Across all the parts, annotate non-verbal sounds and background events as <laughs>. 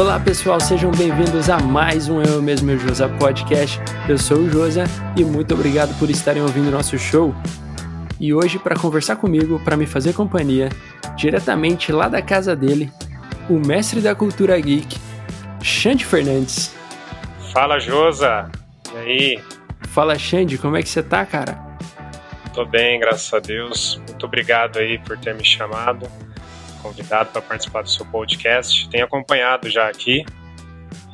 Olá pessoal, sejam bem-vindos a mais um Eu Mesmo Josa Podcast. Eu sou o Josa e muito obrigado por estarem ouvindo nosso show. E hoje, para conversar comigo, para me fazer companhia, diretamente lá da casa dele, o mestre da cultura geek, Xande Fernandes. Fala Josa, e aí? Fala Xande, como é que você tá, cara? Tô bem, graças a Deus. Muito obrigado aí por ter me chamado convidado para participar do seu podcast. Tenho acompanhado já aqui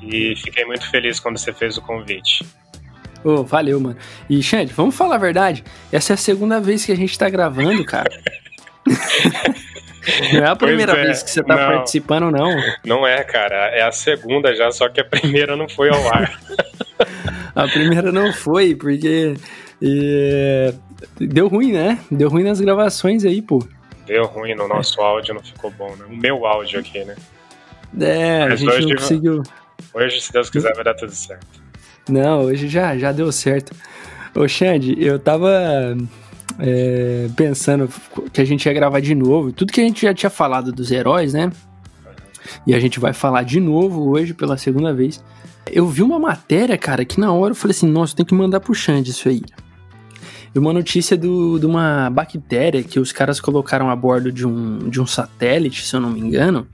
e fiquei muito feliz quando você fez o convite. Oh, valeu, mano. E, Xande, vamos falar a verdade? Essa é a segunda vez que a gente tá gravando, cara. <laughs> não é a primeira é, vez que você tá não, participando, não. Não é, cara. É a segunda já, só que a primeira não foi ao ar. <laughs> a primeira não foi, porque. E, deu ruim, né? Deu ruim nas gravações aí, pô deu ruim no nosso áudio, não ficou bom, né? O meu áudio aqui, né? É, Mas a gente hoje, não conseguiu. Hoje, se Deus quiser, vai dar tudo certo. Não, hoje já, já deu certo. Ô, Xande, eu tava é, pensando que a gente ia gravar de novo. Tudo que a gente já tinha falado dos heróis, né? E a gente vai falar de novo hoje pela segunda vez. Eu vi uma matéria, cara, que na hora eu falei assim: nossa, tem que mandar pro Xande isso aí uma notícia do, de uma bactéria que os caras colocaram a bordo de um, de um satélite, se eu não me engano.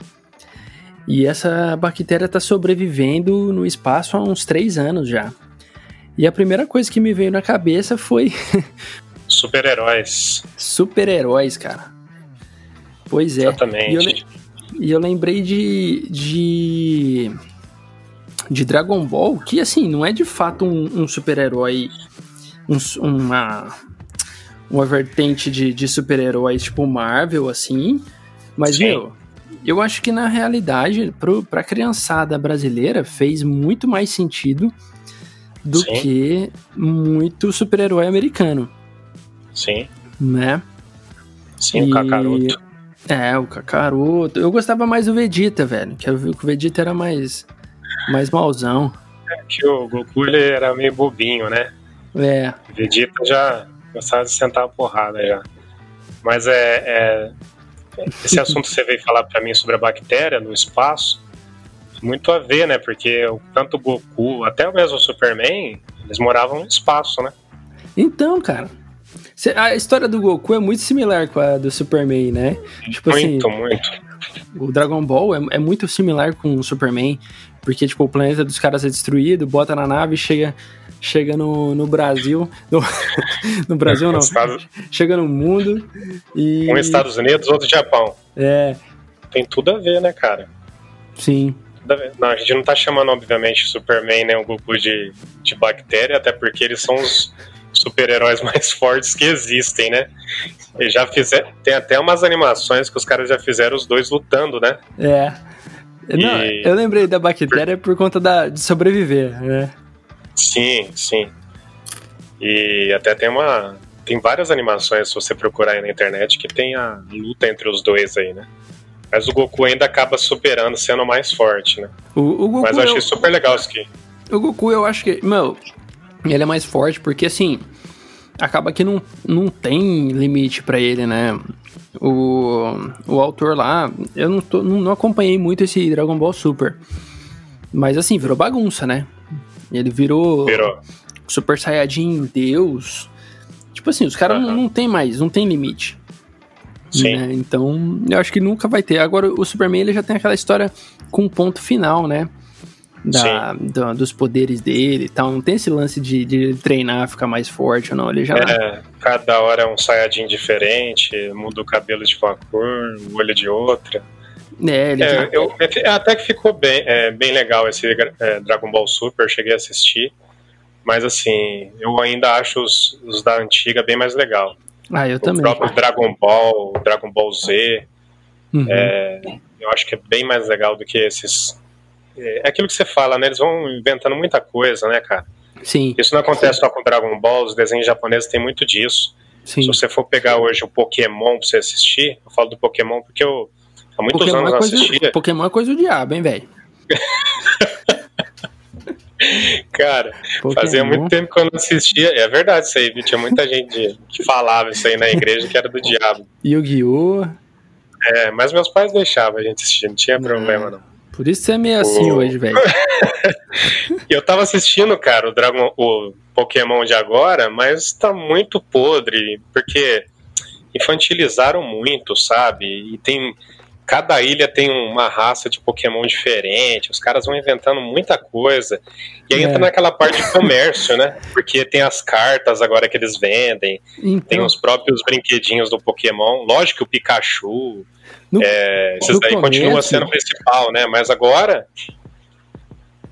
E essa bactéria está sobrevivendo no espaço há uns três anos já. E a primeira coisa que me veio na cabeça foi. <laughs> Super-heróis. Super-heróis, cara. Pois é. Exatamente. E eu, e eu lembrei de, de. de Dragon Ball, que assim, não é de fato um, um super-herói um, uma, uma vertente de, de super-heróis tipo Marvel, assim. Mas, Sim. meu, eu acho que na realidade, pro, pra criançada brasileira, fez muito mais sentido do Sim. que muito super-herói americano. Sim. Né? Sim, e... o Kakaroto. É, o Kakaroto. Eu gostava mais do Vegeta, velho. Que o Vegeta era mais, mais mauzão. É que o Goku ele era meio bobinho, né? É. Vegeta já gostava de sentar a porrada já. Mas é, é esse assunto que você veio falar para mim sobre a bactéria no espaço, muito a ver, né? Porque tanto o Goku, até o mesmo Superman, eles moravam no espaço, né? Então, cara, a história do Goku é muito similar com a do Superman, né? Tipo muito, assim, muito. O Dragon Ball é, é, muito similar com o Superman, porque tipo o planeta dos caras é destruído, bota na nave, chega chega no, no Brasil. No, <laughs> no Brasil não. Estados... Chega no mundo e. Um Estados Unidos, outro Japão. É. Tem tudo a ver, né, cara? Sim. Não, a gente não tá chamando, obviamente, Superman nem o Goku de, de bactéria, até porque eles são os super-heróis <laughs> mais fortes que existem, né? E já fizeram. Tem até umas animações que os caras já fizeram os dois lutando, né? É. Não, e... eu lembrei da bactéria por... por conta da, de sobreviver, né? Sim, sim. E até tem uma. Tem várias animações, se você procurar aí na internet, que tem a luta entre os dois aí, né? Mas o Goku ainda acaba superando, sendo mais forte, né? O, o Goku Mas eu achei eu... super legal isso aqui. O Goku, eu acho que. Meu, ele é mais forte porque assim. Acaba que não, não tem limite para ele, né? O, o autor lá, eu não, tô, não, não acompanhei muito esse Dragon Ball Super. Mas assim, virou bagunça, né? Ele virou, virou. Super Saiyajin Deus. Tipo assim, os caras uhum. não, não tem mais, não tem limite. Sim. Né? Então, eu acho que nunca vai ter. Agora, o Superman ele já tem aquela história com um ponto final, né? Da, da, dos poderes dele e tal. Não tem esse lance de, de treinar, ficar mais forte ou não. Ele já. É, cada hora é um Saiyajin diferente, muda o cabelo de uma cor, o olho de outra. É, ele é, eu, até que ficou bem, é, bem legal esse é, Dragon Ball Super, eu cheguei a assistir. Mas assim, eu ainda acho os, os da antiga bem mais legal. Ah, eu o também. O próprio Dragon Ball, Dragon Ball Z. Uhum. É, eu acho que é bem mais legal do que esses. É, é aquilo que você fala, né? Eles vão inventando muita coisa, né, cara? Sim. Isso não acontece só com Dragon Ball, os desenhos japoneses têm muito disso. Sim. Se você for pegar hoje o Pokémon pra você assistir, eu falo do Pokémon porque eu Há muitos Pokémon anos é coisa, assistia. Pokémon é coisa do diabo, hein, velho? <laughs> Cara, Pokémon. fazia muito tempo que eu não assistia. É verdade isso aí, viu? Tinha muita gente que falava isso aí na igreja que era do diabo. Yu-Gi-Oh! É, mas meus pais deixavam a gente assistir, não tinha problema não. Por isso você é meio assim O- hoje, velho. <laughs> Eu tava assistindo, cara, o Dragon, o Pokémon de agora, mas tá muito podre, porque infantilizaram muito, sabe? E tem cada ilha tem uma raça de Pokémon diferente, os caras vão inventando muita coisa. E aí É. entra naquela parte de comércio, né? Porque tem as cartas agora que eles vendem, tem Então, os próprios brinquedinhos do Pokémon. Lógico que o Pikachu, no, é, esses daí continua começo- sendo o principal, né? Mas agora,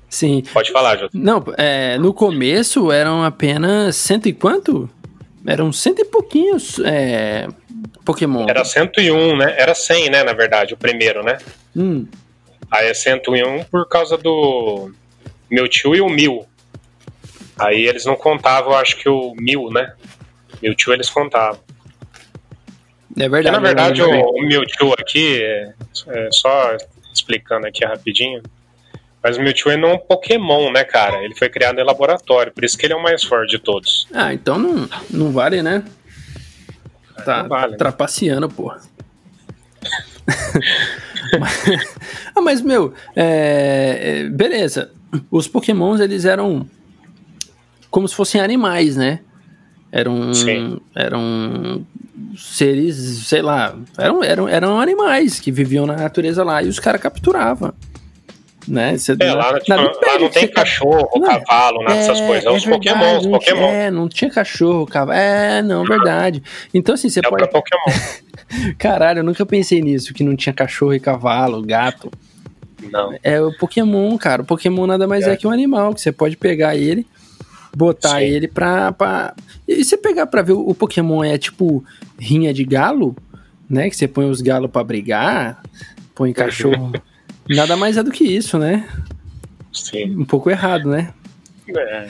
sim. pode falar, Jota. Não, é, no começo eram apenas cento e quanto? Eram cento e pouquinhos é, Pokémon. Era 101, né? Era 100, né, na verdade, o primeiro, né? Hum, Aí é 101 por causa do Mewtwo e o Mil. Aí eles não contavam, acho que o Mil, né? Mewtwo eles contavam. é Porque, verdade. na verdade, é o, verdade. o Mewtwo aqui, é, é só explicando aqui rapidinho, mas o Mewtwo ele não é um Pokémon, né, cara? Ele foi criado em laboratório, por isso que ele é o mais forte de todos. Ah, então não, não vale, né? Tá não vale, né? trapaceando, porra. Mas- <laughs> ah, mas, meu, é, é, beleza. Os pokémons, eles eram como se fossem animais, né? Eram, Sim. eram seres, sei lá, eram, eram, eram animais que viviam na natureza lá e os caras capturavam. Né? Você, É, lá, tipo, nada lá não tem cachorro, Não, cavalo, nada dessas coisas. É os verdade, Pokémon, os não Pokémon. É, não tinha cachorro, cavalo. É, não, verdade. Então, assim, você É pode. Pokémon. <laughs> Caralho, eu nunca pensei nisso, que não tinha cachorro e cavalo, gato. Não. É o Pokémon, cara. O Pokémon nada mais é, É. que um animal, que você pode pegar ele, botar Sim. ele pra, pra. E você pegar pra ver, o Pokémon é tipo rinha de galo, né? Que você põe os galos pra brigar, põe cachorro. Nada mais é do que isso, né? Sim. Um pouco errado, né? É,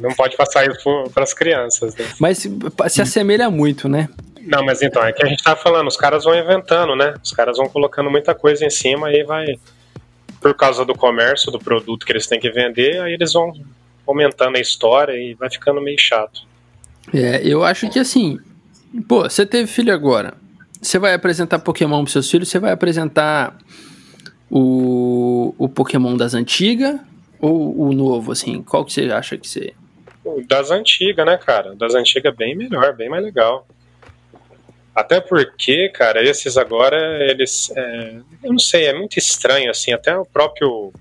não pode passar isso para as crianças, né? Mas se, se assemelha muito, né? Não, mas então, é que a gente tá falando, os caras vão inventando, né? Os caras vão colocando muita coisa em cima e vai. Por causa do comércio, do produto que eles têm que vender, aí eles vão aumentando a história e vai ficando meio chato. É, eu acho que assim, pô, você teve filho agora. Você vai apresentar Pokémon pros seus filhos, você vai apresentar o, o Pokémon das antigas ou o novo, assim? Qual que você acha que você. Das antigas, né, cara? Das antigas bem melhor, bem mais legal. Até porque, cara, esses agora, eles. é, eu não sei, é muito estranho, assim, até o próprio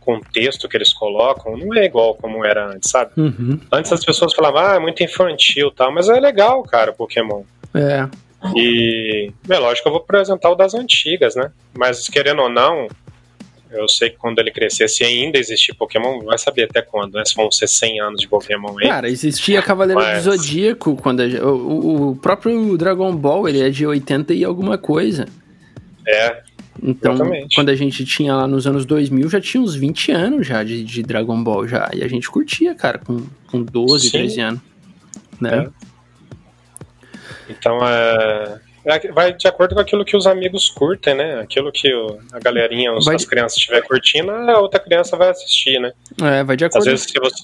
contexto que eles colocam não é igual como era antes, sabe? Uhum. Antes as pessoas falavam, ah, é muito infantil e tal, mas é legal, cara, Pokémon. É. E, é lógico que eu vou apresentar o das antigas, né? Mas querendo ou não, eu sei que quando ele crescer, se ainda existir Pokémon, vai saber até quando, né? Se vão ser 100 anos de Pokémon aí. Cara, existia Cavaleiro Mas- do Zodíaco quando a- o, o- próprio Dragon Ball ele é de 80 e alguma coisa. É, Então, Exatamente. quando a gente tinha lá nos anos 2000, já tinha uns 20 anos já de, de Dragon Ball já. E a gente curtia, cara, com, com 12, Sim. 13 anos. Né? Então é. é, Vai de acordo com aquilo que os amigos curtem, né? Aquilo que o- a galerinha, os- Vai as crianças estiver curtindo, a outra criança vai assistir, né? É, vai de Às acordo. vezes, se você.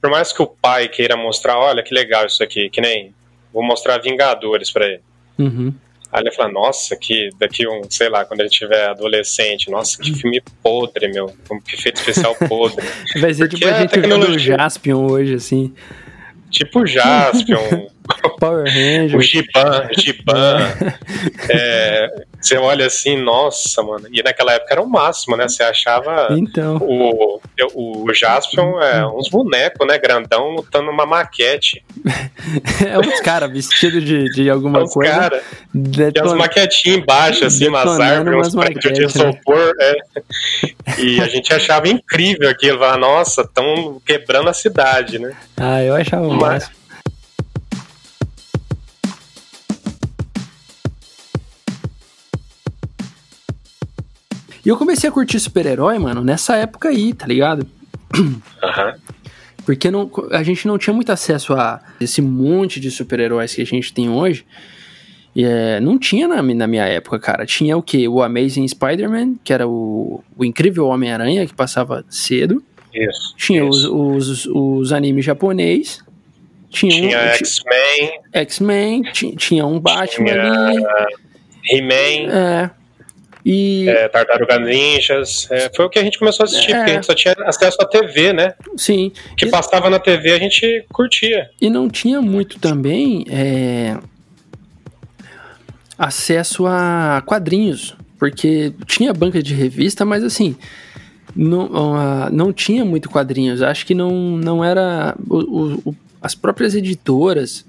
Por mais que o pai queira mostrar, olha que legal isso aqui, que nem. Vou mostrar Vingadores pra ele. Uhum. Aí ele fala, nossa, que daqui um, sei lá, quando ele tiver adolescente, nossa, que filme podre, meu. Que efeito especial podre. <laughs> Vai ser Porque tipo a gente vendo o tecnologia- Jaspion hoje, assim. tipo Jaspion, Power o Ranger. Giban, Giban. É, você olha assim, nossa, mano. E naquela época era o máximo, né? Você achava Então, o, o Jaspion é uns bonecos, né? Grandão lutando numa maquete. <laughs> é uns caras vestidos de, de alguma Os coisa. caras. Tem umas Deton... maquetinhas embaixo, assim, umas Detonando árvores, uns umas prédios de maquetes, né? isopor. É. E a gente achava incrível aquilo. Nossa, estão quebrando a cidade, né? Ah, eu achava o máximo. E eu comecei a curtir super-herói, mano, nessa época aí, tá ligado? Aham. Porque não, a gente não tinha muito acesso a esse monte de super-heróis que a gente tem hoje. E, é, não tinha na, na minha época, cara. Tinha o quê? O Amazing Spider-Man, que era o, o incrível Homem-Aranha, que passava cedo. Isso. Tinha os, isso. os, os animes japonês. Tinha, Tinha um, X-Men, X-Men, ti- tinha um Batman Tinha- ali. He-Man. É. E... É, Tartaruga Ninjas. É, foi o que a gente começou a assistir, é. porque a gente só tinha acesso à TV, né? Sim. O que e... passava na TV a gente curtia. E não tinha muito também é... acesso a quadrinhos. Porque tinha banca de revista, mas assim. Não, não tinha muito quadrinhos. Acho que não, não era. O, o, as próprias editoras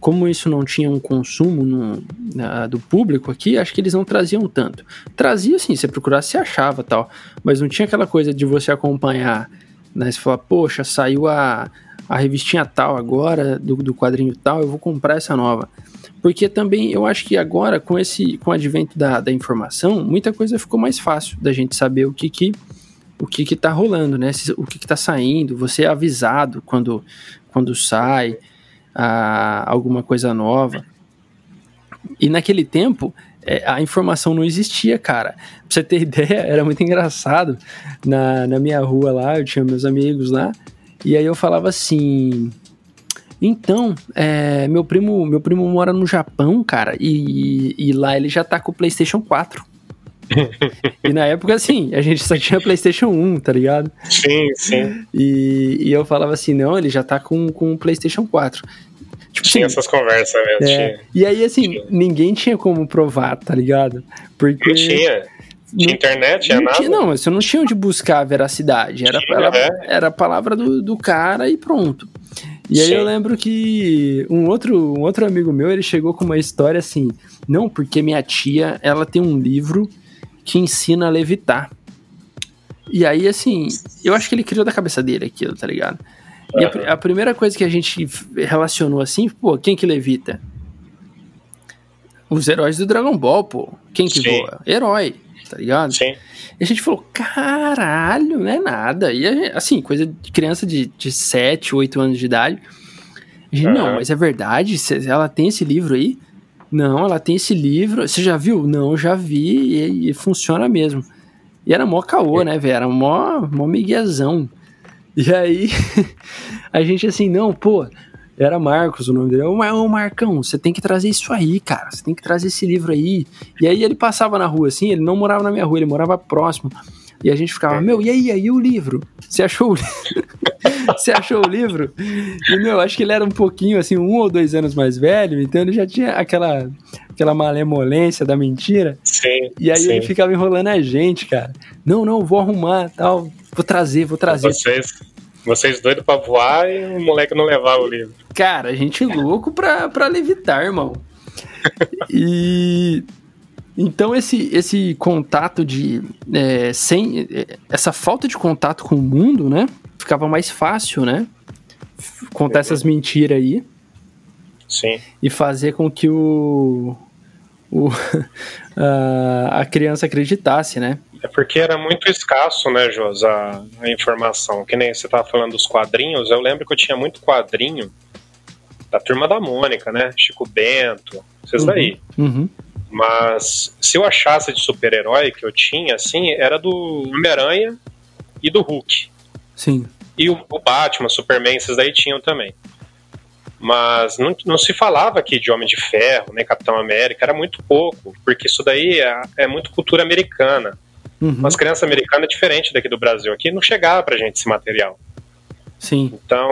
como isso não tinha um consumo no, na, do público aqui, acho que eles não traziam tanto. Trazia sim, você procurasse, você achava tal, mas não tinha aquela coisa de você acompanhar, né? Você falar, poxa, saiu a, a revistinha tal agora, do, do quadrinho tal, eu vou comprar essa nova. Porque também eu acho que agora, com esse com o advento da, da informação, muita coisa ficou mais fácil da gente saber o que que o que que tá rolando, né? O que que tá saindo, você é avisado quando, quando sai a alguma coisa nova. E naquele tempo, é, a informação não existia, cara. Pra você ter <laughs> ideia, era muito engraçado. Na, na minha rua lá, eu tinha meus amigos lá, e aí eu falava assim. Então, é, meu primo meu primo mora no Japão, cara, e, e lá ele já tá com o PlayStation 4. E na época, assim, a gente só tinha PlayStation 1, tá ligado? Sim, sim. E, e eu falava assim: não, ele já tá com, com o PlayStation 4. Tipo, tinha essas conversas mesmo. É. Tinha. E aí, assim, tinha. ninguém tinha como provar, tá ligado? Porque. Não tinha. Tinha internet, tinha não nada. Tinha, não, você não tinha onde buscar a veracidade. Era, tinha, era, é. era a palavra do, do cara e pronto. E aí Sim. eu lembro que um outro, um outro amigo meu, ele chegou com uma história assim, não, porque minha tia, ela tem um livro que ensina a levitar. E aí, assim, eu acho que ele criou da cabeça dele aquilo, tá ligado? E a, a, primeira coisa que a gente relacionou assim, pô, quem que levita? Os heróis do Dragon Ball, pô. Quem que Sim. voa? Herói, tá ligado? Sim. E a gente falou, caralho, não é nada. E gente, assim, coisa de criança de, de 7, 8 anos de idade. A gente, uhum. não, mas é verdade? Ela tem esse livro aí? Não, ela tem esse livro. Você já viu? Não, já vi e, e funciona mesmo. E era mó caô, né, velho? Era mó, mó miguezão. E aí, <laughs> a gente assim, não, pô, era Marcos o nome dele. Ô, Marcão, você tem que trazer isso aí, cara. Você tem que trazer esse livro aí. E aí ele passava na rua assim, ele não morava na minha rua, ele morava próximo. E a gente ficava, meu, e aí, aí o livro? Você achou o livro? <laughs> Você achou o livro? E, meu, acho que ele era um pouquinho, assim, um ou dois anos mais velho, então ele já tinha aquela, aquela malemolência da mentira. Sim. E aí sim. ele ficava enrolando a gente, cara. Não, não, vou arrumar, tal. Vou trazer, vou trazer. Vocês, vocês doidos pra voar e o moleque não levava o livro. Cara, a gente louco pra, pra levitar, irmão. e então esse, esse contato de é, sem essa falta de contato com o mundo, né? Ficava mais fácil, né? Contar essas mentiras aí. Sim. E fazer com que o, o <laughs> a, a criança acreditasse, né? É porque era muito escasso, né, Jos, a, a informação. Que nem você estava falando dos quadrinhos, eu lembro que eu tinha muito quadrinho da turma da Mônica, né? Chico Bento, esses uhum, daí. Uhum. Mas se eu achasse de super-herói que eu tinha, assim, era do Homem-Aranha e do Hulk. Sim. E o, o, Batman, Superman, esses daí tinham também. Mas não, não se falava aqui de Homem de Ferro, nem Capitão América, era muito pouco, porque isso daí é, é muito cultura americana. Uhum. As crianças americanas é diferente daqui do Brasil. Aqui não chegava pra gente esse material. Sim. Então,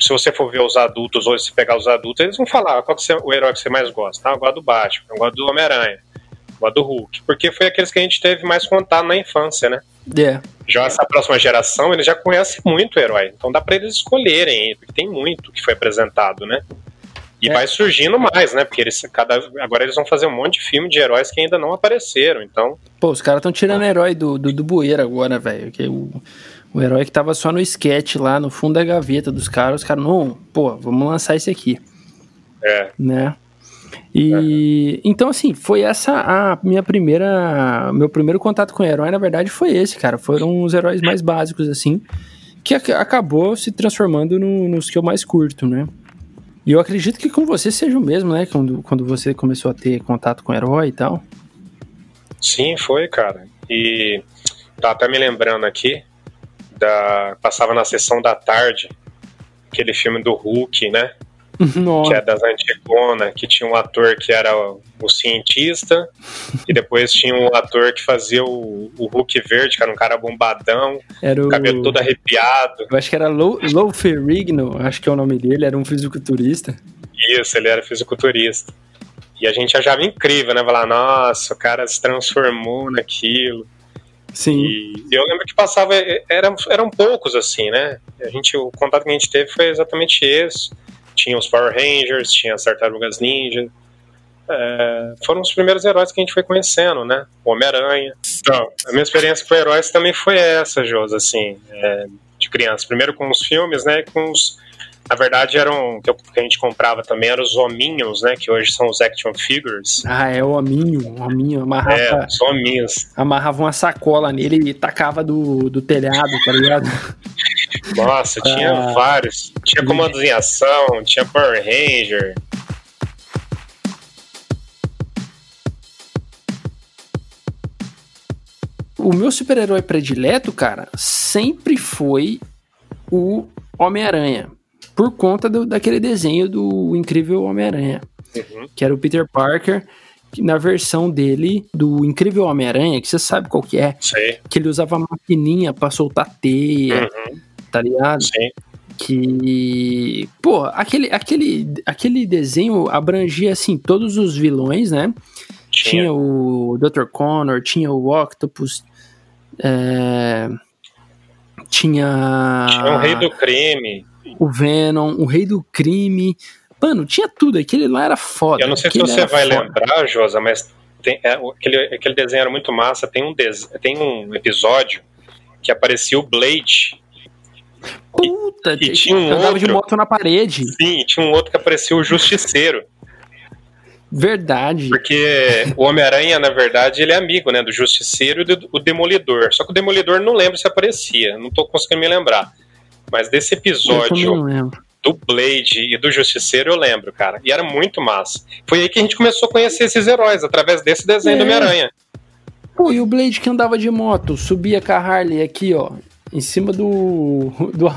se você for ver os adultos, hoje se pegar os adultos, eles vão falar qual é o herói que você mais gosta. Ah, eu gosto do Batman, eu gosto do Homem-Aranha, eu gosto do Hulk. Porque foi aqueles que a gente teve mais contato na infância, né? Yeah. Já essa próxima geração, eles já conhecem muito o herói. Então dá pra eles escolherem, porque tem muito que foi apresentado, né? E é. vai surgindo mais, né? Porque eles, cada, agora eles vão fazer um monte de filme de heróis que ainda não apareceram, então... Pô, os caras estão tirando herói do, do, do bueiro agora, velho. Que o, o herói que tava só no sketch lá, no fundo da gaveta dos caras, os caras, não, pô, vamos lançar esse aqui. É. Né? E é. então assim, foi essa a minha primeira, meu primeiro contato com o herói, na verdade foi esse, cara. Foram os heróis mais básicos assim, que acabou se transformando no, nos que eu mais curto, né? E eu acredito que com você seja o mesmo, né? Quando, quando você começou a ter contato com o herói e tal. Sim, foi, cara. E tá até me lembrando aqui, da passava na sessão da tarde, aquele filme do Hulk, né? <laughs> Nossa. Que é das Antigona, que tinha um ator que era o cientista, <laughs> e depois tinha um ator que fazia o, o Hulk verde, que era um cara bombadão, Era o... cabelo todo arrepiado. Eu acho que era Lou, Lou Ferrigno, acho que é o nome dele, era um fisiculturista. Isso, ele era fisiculturista. E a gente achava incrível, né? Falar, nossa, o cara se transformou naquilo. Sim. E eu lembro que passava, eram, eram poucos assim, né? A gente, o contato que a gente teve foi exatamente esse. Tinha os Power Rangers, tinha as Tartarugas Ninja. É, foram os primeiros heróis que a gente foi conhecendo, né? O Homem-Aranha. Então, a minha experiência com heróis também foi essa, Josi, assim, é, de criança. Primeiro com os filmes, né? Com os, na verdade, eram que, a gente comprava também eram os hominhos, né? Que hoje são os action figures. Ah, é o hominho, o hominho, amarrava, É, os hominhos. amarrava uma sacola nele e tacava do, do telhado, tá ligado? <laughs> Nossa, tinha Ah. vários. Tinha comandos em ação, tinha Power Ranger. O meu super-herói predileto, cara, sempre foi o Homem-Aranha. Por conta do- daquele desenho do incrível Homem-Aranha. Uhum. Que era o Peter Parker, na versão dele, do incrível Homem-Aranha, que você sabe qual que é, Sei. que ele usava maquininha pra soltar teia, Uhum. tá ligado? Sim. Que. Pô, aquele, aquele, aquele desenho abrangia, assim, todos os vilões, né? Tinha, Tinha. o Dr. Connor, tinha o Octopus, é, tinha, Tinha o Rei do Crime. O Venom, o Rei do Crime. Mano, tinha tudo. Aquele lá era foda. Eu não sei se você vai foda. lembrar, Josa, mas tem- é, aquele, aquele desenho era muito massa. Tem um, des- tem um episódio que aparecia o Blade. Puta, E tinha um andava de outro. moto na parede. Sim, e tinha um outro que aparecia o Justiceiro. Verdade. Porque o Homem-Aranha, na verdade, ele é amigo né, do Justiceiro e do o Demolidor. Só que o Demolidor não lembro se aparecia. Não tô conseguindo me lembrar. Mas desse episódio do Blade e do Justiceiro eu lembro, cara. E era muito massa. Foi aí que a gente começou a conhecer esses heróis, através desse desenho É. do Homem-Aranha. Pô, e o Blade que andava de moto, subia com a Harley aqui, ó, em cima do, <laughs> do,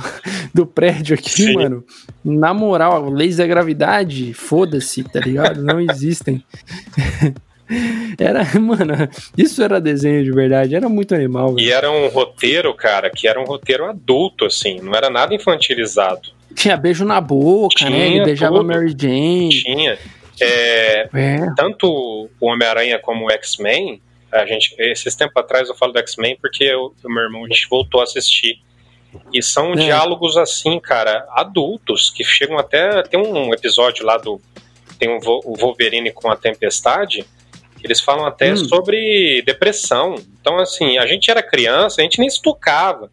do prédio aqui, Sim. mano. Na moral, leis da gravidade, foda-se, tá ligado? Não existem. <laughs> Era, <laughs> mano, isso era desenho de verdade, era muito animal, velho. E era um roteiro, cara, que era um roteiro adulto, assim. Não era nada infantilizado. Tinha beijo na boca, né? Ele Tinha beijava tudo. Mary Jane. Tinha. É, É. tanto o Homem-Aranha como o X-Men, a gente, esses tempos atrás eu falo do X-Men porque eu, o meu irmão, a gente voltou a assistir. E são É. diálogos assim, cara, adultos, que chegam até. Tem um episódio lá do. Tem um o Wolverine com a Tempestade, eles falam até Hum. sobre depressão. Então, assim, a gente era criança, a gente nem se tocava.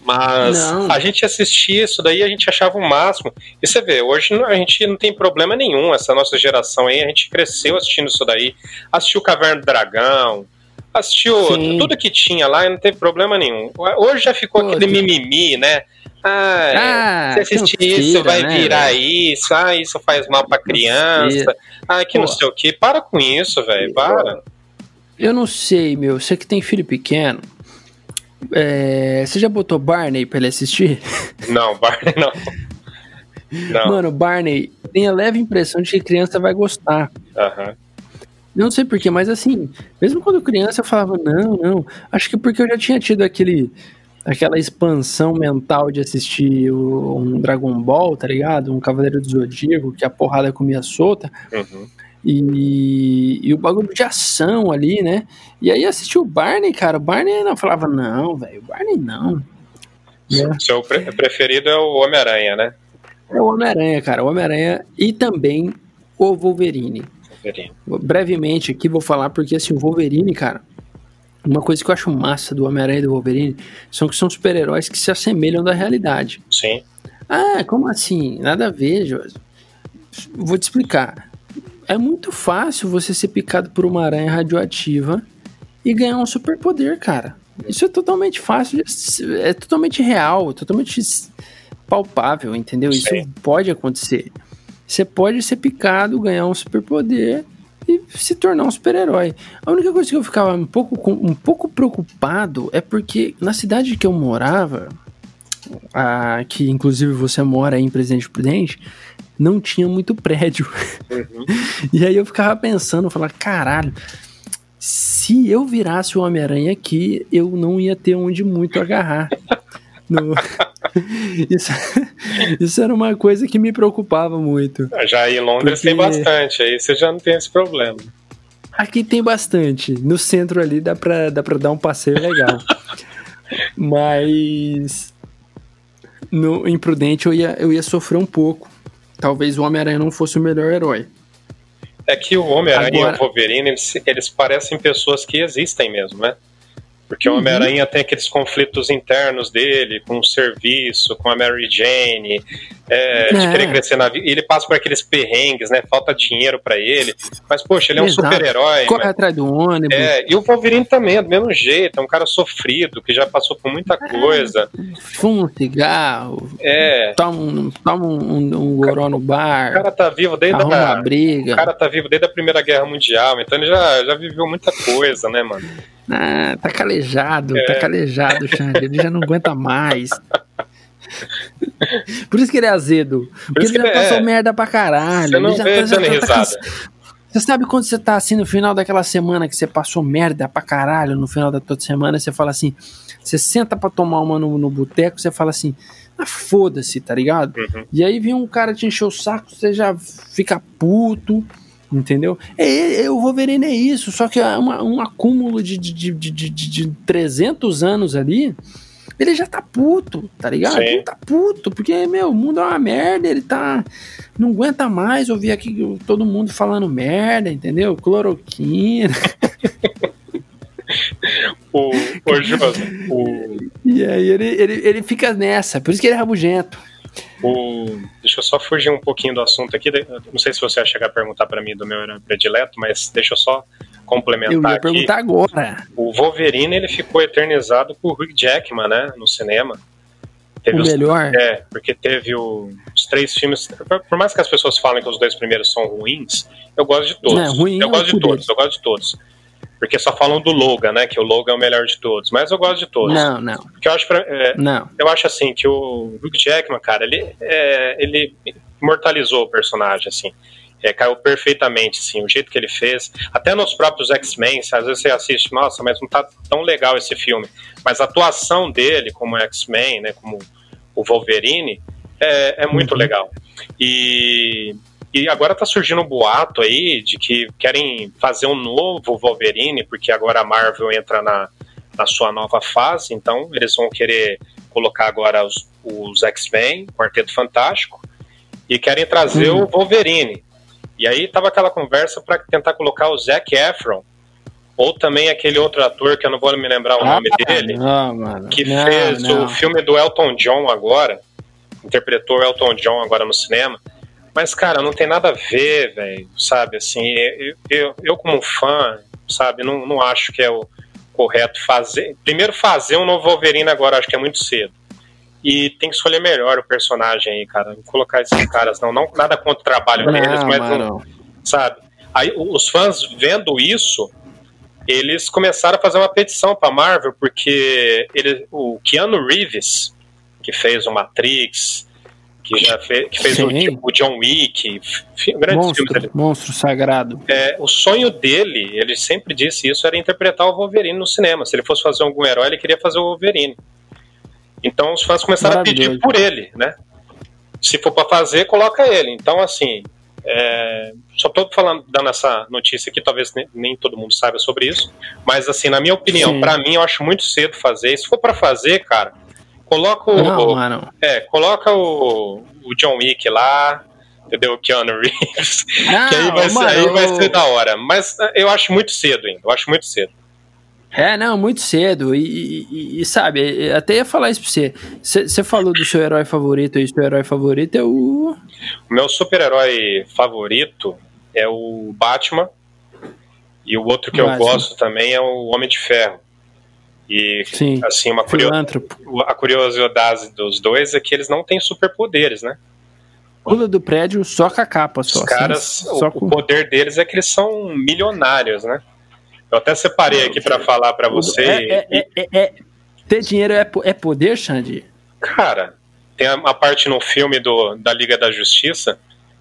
Mas Não. a gente assistia isso daí, a gente achava o máximo. E você vê, hoje a gente não tem problema nenhum. Essa nossa geração aí, a gente cresceu assistindo isso daí. Assistiu Caverna do Dragão, assistiu Sim. tudo que tinha lá e não teve problema nenhum. Hoje já ficou Pô, aquele mimimi, né? Ah, Ah, se assistir canseira, isso vai né, virar velho? isso, ah, isso faz mal pra criança, ah, que não Pô. sei o que. Para com isso, velho, para. Eu não sei, meu. Você que tem filho pequeno. é, Você já botou Barney pra ele assistir? <laughs> Não, Barney não. Não, Mano, Barney tem a leve impressão de que criança vai gostar. aham. Não sei porquê, mas assim, mesmo quando criança eu falava, não, não. Acho que porque eu já tinha tido aquele, aquela expansão mental de assistir o- um Dragon Ball, tá ligado? Um Cavaleiro do Zodíaco, que a porrada comia solta. Uhum. E, e o bagulho de ação ali, né? E aí assisti o Barney, cara. O Barney não falava, não, velho. O Barney não. É. Seu pre- preferido é o Homem-Aranha, né? É o Homem-Aranha, cara. O Homem-Aranha e também o Wolverine. Wolverine. brevemente aqui vou falar porque assim, o Wolverine, cara, uma coisa que eu acho massa do Homem-Aranha e do Wolverine são que são super-heróis que se assemelham da realidade. Sim. Ah, como assim? Nada a ver, Josi. Vou te explicar. É muito fácil você ser picado por uma aranha radioativa e ganhar um superpoder, cara. Isso é totalmente fácil, é totalmente real, totalmente palpável, entendeu? Isso Sim. pode acontecer. Você pode ser picado, ganhar um superpoder e se tornar um super-herói. A única coisa que eu ficava um pouco, um pouco preocupado é porque na cidade que eu morava, a, que inclusive você mora aí em Presidente Prudente, não tinha muito prédio. Uhum. <laughs> e aí eu ficava pensando, falar, caralho, se eu virasse o Homem-Aranha aqui, eu não ia ter onde muito agarrar. No... <laughs> isso, isso era uma coisa que me preocupava muito. Já em Londres porque... tem bastante, aí você já não tem esse problema. Aqui tem bastante. No centro ali dá pra, dá pra dar um passeio legal. <laughs> Mas no Imprudente eu ia, eu ia sofrer um pouco. Talvez o Homem-Aranha não fosse o melhor herói. É que o Homem-Aranha Agora... e o Wolverine, eles, eles parecem pessoas que existem mesmo, né? Porque uhum. o Homem-Aranha tem aqueles conflitos internos dele, com o serviço, com a Mary Jane, é, é. de querer crescer na vida. E ele passa por aqueles perrengues, né? Falta dinheiro para ele. Mas, poxa, ele é um super-herói. Corre mas... atrás do ônibus. É, e o Wolverine também, do mesmo jeito. É um cara sofrido, que já passou por muita é. coisa. Fuma um cigarro. É. Toma um, toma um, um goró no bar. O cara tá vivo desde a. briga. O cara tá vivo desde a Primeira Guerra Mundial. Então ele já, já viveu muita coisa, né, mano? Ah, tá calejado, tá é. tá calejado, Xande. Ele já não aguenta mais. <laughs> <laughs> Por isso que ele é azedo. Porque ele já passou é. merda pra caralho. Você não ele já vê tá, já tá. Você sabe quando você tá assim no final daquela semana que você passou merda pra caralho, no final da tua semana, você fala assim, você senta pra tomar uma no, no boteco, você fala assim, ah, foda-se, tá ligado? Uhum. E aí vem um cara te encher o saco, você já fica puto, Entendeu? É, é, o Wolverine é isso, só que é uma, um acúmulo de, de, de, de, de 300 anos ali, ele já tá puto, tá ligado? Ele tá puto, porque, meu, o mundo é uma merda, ele tá. Não aguenta mais ouvir aqui todo mundo falando merda, entendeu? Cloroquina. o, o <laughs> Josa, o... E aí ele, ele, ele fica nessa, por isso que ele é rabugento. O, deixa eu só fugir um pouquinho do assunto aqui. Não sei se você vai chegar a perguntar para mim do meu predileto, mas deixa eu só complementar eu ia aqui. perguntar agora. O Wolverine ele ficou eternizado por Hugh Jackman, né, no cinema. Teve o os, melhor? É, porque teve o, os três filmes. Por mais que as pessoas falem que os dois primeiros são ruins, eu gosto de todos. Não, ruim eu é gosto de todos, eu gosto de todos. Porque só falam do Logan, né? Que o Logan é o melhor de todos. Mas eu gosto de todos. Não, não. Porque eu acho, pra, é, não. Eu acho assim que o Hugh Jackman, cara, ele, é, ele imortalizou o personagem, assim. É, caiu perfeitamente, assim, o jeito que ele fez. Até nos próprios X-Men, às vezes você assiste, nossa, mas não tá tão legal esse filme. Mas a atuação dele como X-Men, né? Como o Wolverine, é, é muito uhum. legal. E e agora tá surgindo um boato aí de que querem fazer um novo Wolverine, porque agora a Marvel entra na, na sua nova fase, então eles vão querer colocar agora os, os X-Men, Quarteto Fantástico, e querem trazer uhum. o Wolverine. E aí tava aquela conversa para tentar colocar o Zac Efron, ou também aquele outro ator que eu não vou me lembrar o ah, nome dele, não, que não, fez não. o filme do Elton John agora, interpretou Elton John agora no cinema. Mas, cara, não tem nada a ver, velho, sabe? Assim, eu, eu, eu, como fã, sabe, não, não acho que é o correto fazer. Primeiro, fazer um novo Wolverine agora, acho que é muito cedo. E tem que escolher melhor o personagem aí, cara. Não colocar esses caras, não. não nada contra o trabalho não, deles, mas não, sabe? Aí os fãs vendo isso, eles começaram a fazer uma petição para Marvel, porque ele, o Keanu Reeves, que fez o Matrix, que já fez, que fez o, o, John Wick, grandes monstro, filmes Monstro sagrado. É, o sonho dele, ele sempre disse isso, era interpretar o Wolverine no cinema. Se ele fosse fazer algum herói, ele queria fazer o Wolverine. Então os fãs começaram a pedir por ele, né? Se for para fazer, coloca ele. Então, assim, é, só estou falando, dando essa notícia aqui, talvez nem, nem, todo mundo saiba sobre isso, mas assim, na minha opinião, para mim, eu acho muito cedo fazer. E se for para fazer, cara, Coloca o. Não, mano. É, coloca o, o John Wick lá, entendeu? O Keanu Reeves. Não, que aí vai, mano, ser, aí vai ser da hora. Mas eu acho muito cedo ainda. Eu acho muito cedo. É, não, muito cedo. E, e, e sabe, até ia falar isso pra você. Você falou do seu herói favorito e seu herói favorito é o. O meu super-herói favorito é o Batman. E o outro que Batman. eu gosto também é o Homem de Ferro. E Sim, assim, uma curio... a curiosidade dos dois é que eles não têm superpoderes, né? Pula do prédio só com a capa, só. Os caras, assim, o, com... o, poder deles é que eles são milionários, né? Eu até separei aqui para falar para você. É, é, é, é, ter dinheiro é, é poder, Xande? Cara, tem a, a parte no filme do, da Liga da Justiça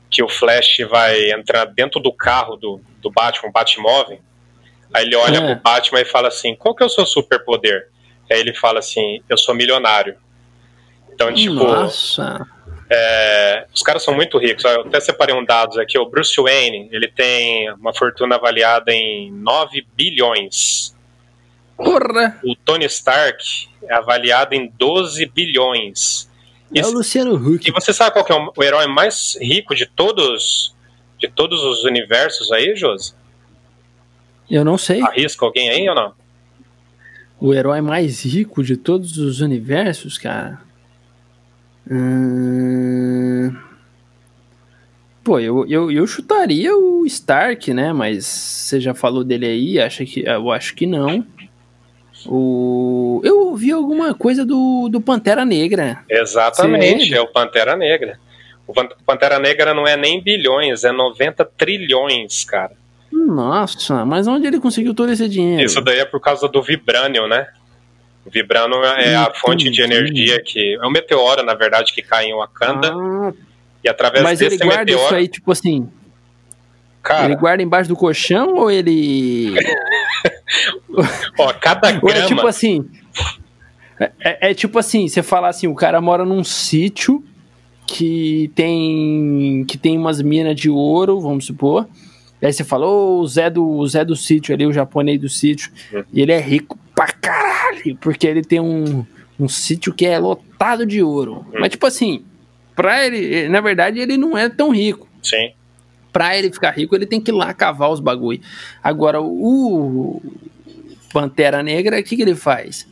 que o Flash vai entrar dentro do carro do, do Batman, Batmóvel. Aí ele olha é. pro Batman e fala assim: qual que é o seu superpoder? Aí ele fala assim: eu sou milionário. Então, tipo. Nossa. É, os caras são muito ricos. Eu até separei um dados aqui. O Bruce Wayne, ele tem uma fortuna avaliada em 9 bilhões. Porra! O Tony Stark é avaliado em 12 bilhões. É o Luciano Huck. E você sabe qual é o herói mais rico de todos de todos os universos aí, Josi? Eu não sei. Arrisca alguém aí ou não? O herói mais rico de todos os universos, cara? Hum... Pô, eu, eu, eu chutaria o Stark, né? Mas você já falou dele aí, acha que, eu acho que não. O... Eu ouvi alguma coisa do, do Pantera Negra. Exatamente, é o Pantera Negra. O Pantera Negra não é nem bilhões, é 90 trilhões, cara. Nossa, mas onde ele conseguiu todo esse dinheiro? Isso daí é por causa do Vibranium, né? O Vibranium é a fonte de energia que. É um meteoro, na verdade, que cai em Wakanda. Ah, e através mas desse ele guarda meteoro. isso aí, tipo assim. Cara, ele guarda embaixo do colchão ou ele. <laughs> ó, cada grama. Ou é tipo assim. É, é, é, tipo assim, você fala assim, o cara mora num sítio que tem que tem umas minas de ouro, vamos supor. Aí você fala, ô, o Zé do, o Zé do sítio ali, o japonês do sítio, uhum. e ele é rico pra caralho, porque ele tem um, um sítio que é lotado de ouro. Uhum. Mas tipo assim, pra ele, na verdade, ele não é tão rico. Sim. Pra ele ficar rico, ele tem que ir lá cavar os bagulho. Agora, o Pantera Negra, o que, que ele faz?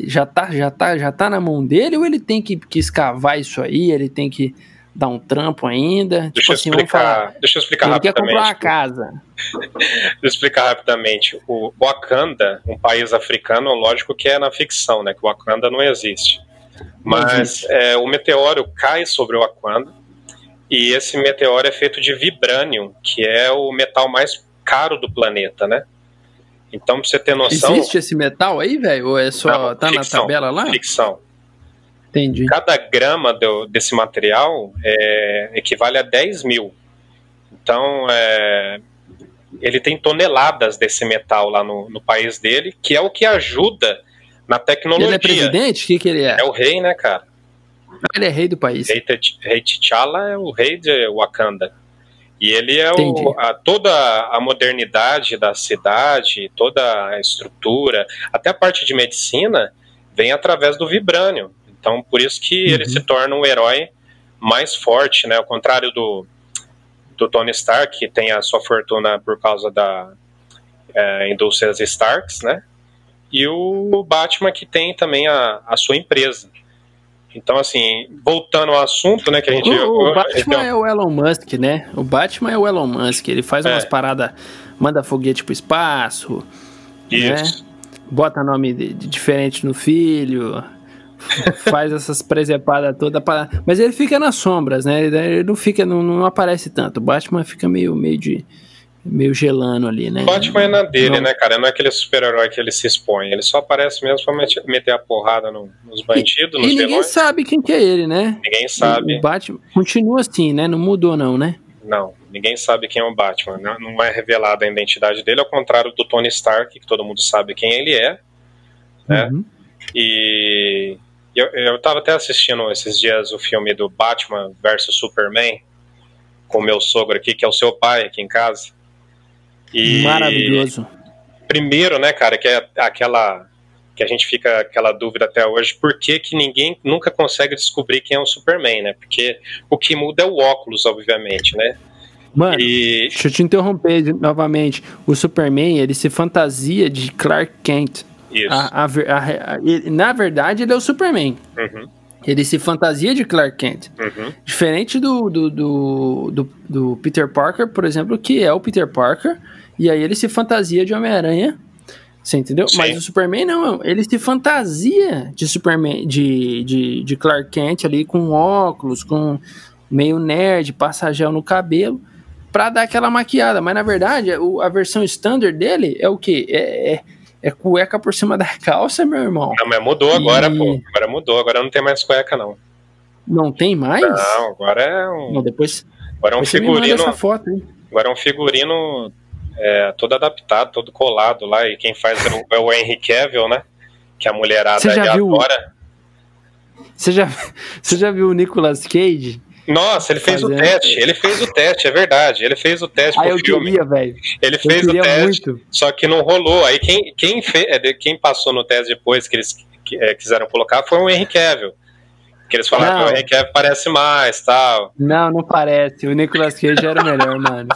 Já tá, já, tá, já tá na mão dele ou ele tem que, que escavar isso aí? Ele tem que dar um trampo ainda? Deixa, tipo eu, assim, explicar, falar, deixa eu explicar ele rapidamente. Ele quer comprar uma casa. <laughs> deixa eu explicar rapidamente. O Wakanda, um país africano, lógico que é na ficção, né? Que o Wakanda não existe. Mas é, o meteoro cai sobre o Wakanda e esse meteoro é feito de vibranium, que é o metal mais caro do planeta, né? Então, pra você ter noção. Existe esse metal aí, velho? Ou é só. Não, tá ficção, na tabela lá? Ficção. Entendi. Cada grama do, desse material é, equivale a 10 mil. Então, é, ele tem toneladas desse metal lá no, no, país dele, que é o que ajuda na tecnologia. Ele é presidente? O que, que ele é? É o rei, né, cara? Ele é rei do país. Rei, rei T'Challa é o rei de Wakanda. E ele é o, a, toda a modernidade da cidade, toda a estrutura, até a parte de medicina, vem através do vibrânio. Então, por isso que uhum. ele se torna um herói mais forte, né? Ao contrário do, do Tony Stark, que tem a sua fortuna por causa da é, indústrias Starks, né? E o Batman que tem também a, a sua empresa. Então, assim, voltando ao assunto, né, que a gente... O, o Batman então... é o Elon Musk, né? O Batman é o Elon Musk, ele faz é. umas paradas, manda foguete pro espaço, Isso. Né? Bota nome de, de diferente no filho, faz essas presepadas toda para mas ele fica nas sombras né ele não fica não, não aparece tanto o Batman fica meio meio de meio gelando ali, né? O Batman é na dele, não. né, cara? Não é aquele super-herói que ele se expõe. Ele só aparece mesmo pra meter a porrada no, nos bandidos, e, nos e ninguém vilões. sabe quem que é ele, né? Ninguém sabe. O, Batman continua assim, né? Não mudou não, né? Não, ninguém sabe quem é o Batman. Não, não é revelada a identidade dele, ao contrário do Tony Stark, que todo mundo sabe quem ele é, né? Uhum. E eu, eu tava até assistindo esses dias o filme do Batman versus Superman com o meu sogro aqui, que é o seu pai aqui em casa. E Maravilhoso. Primeiro, né, cara, que é aquela que a gente fica aquela dúvida até hoje, por que, que ninguém nunca consegue descobrir quem é o Superman, né? Porque o que muda é o óculos, obviamente, né? Mano, e... deixa eu te interromper novamente. O Superman, ele se fantasia de Clark Kent. Isso. A, a, a, na verdade, ele é o Superman. Uhum. Ele se fantasia de Clark Kent. Uhum. Diferente do do, do, do, do, Peter Parker, por exemplo, que é o Peter Parker, e aí ele se fantasia de Homem-Aranha. Você entendeu? Sim. Mas o Superman não, ele se fantasia de Superman, de, de, de Clark Kent ali com óculos, com meio nerd, passa gel no cabelo, pra dar aquela maquiada. Mas na verdade, a versão standard dele é o que? É, é é cueca por cima da calça, meu irmão. Não, mas mudou agora, e... pô. Agora mudou, agora não tem mais cueca, não. Não tem mais? Não, agora é um. Não, depois, Agora é um figurino. essa foto, hein? Agora é um figurino é, todo adaptado, todo colado lá. E quem faz é o, é o Henry Cavill, né? Que a mulherada Você já viu- adora. Você já, <laughs> você já viu o Nicolas Cage? Nossa, ele fez o Fazendo- teste. Ele fez o teste, é verdade. Ele fez o teste Ah, pro eu filme. queria, velho. Ele Eu fez o teste, muito. só que não rolou. Aí quem, quem, fe- é, quem passou no teste depois que eles é, quiseram colocar foi o Henry Cavill. Que eles falaram Não. que o Henry Cavill parece mais tal. Não, não parece. O Nicolas Cage era o melhor, mano.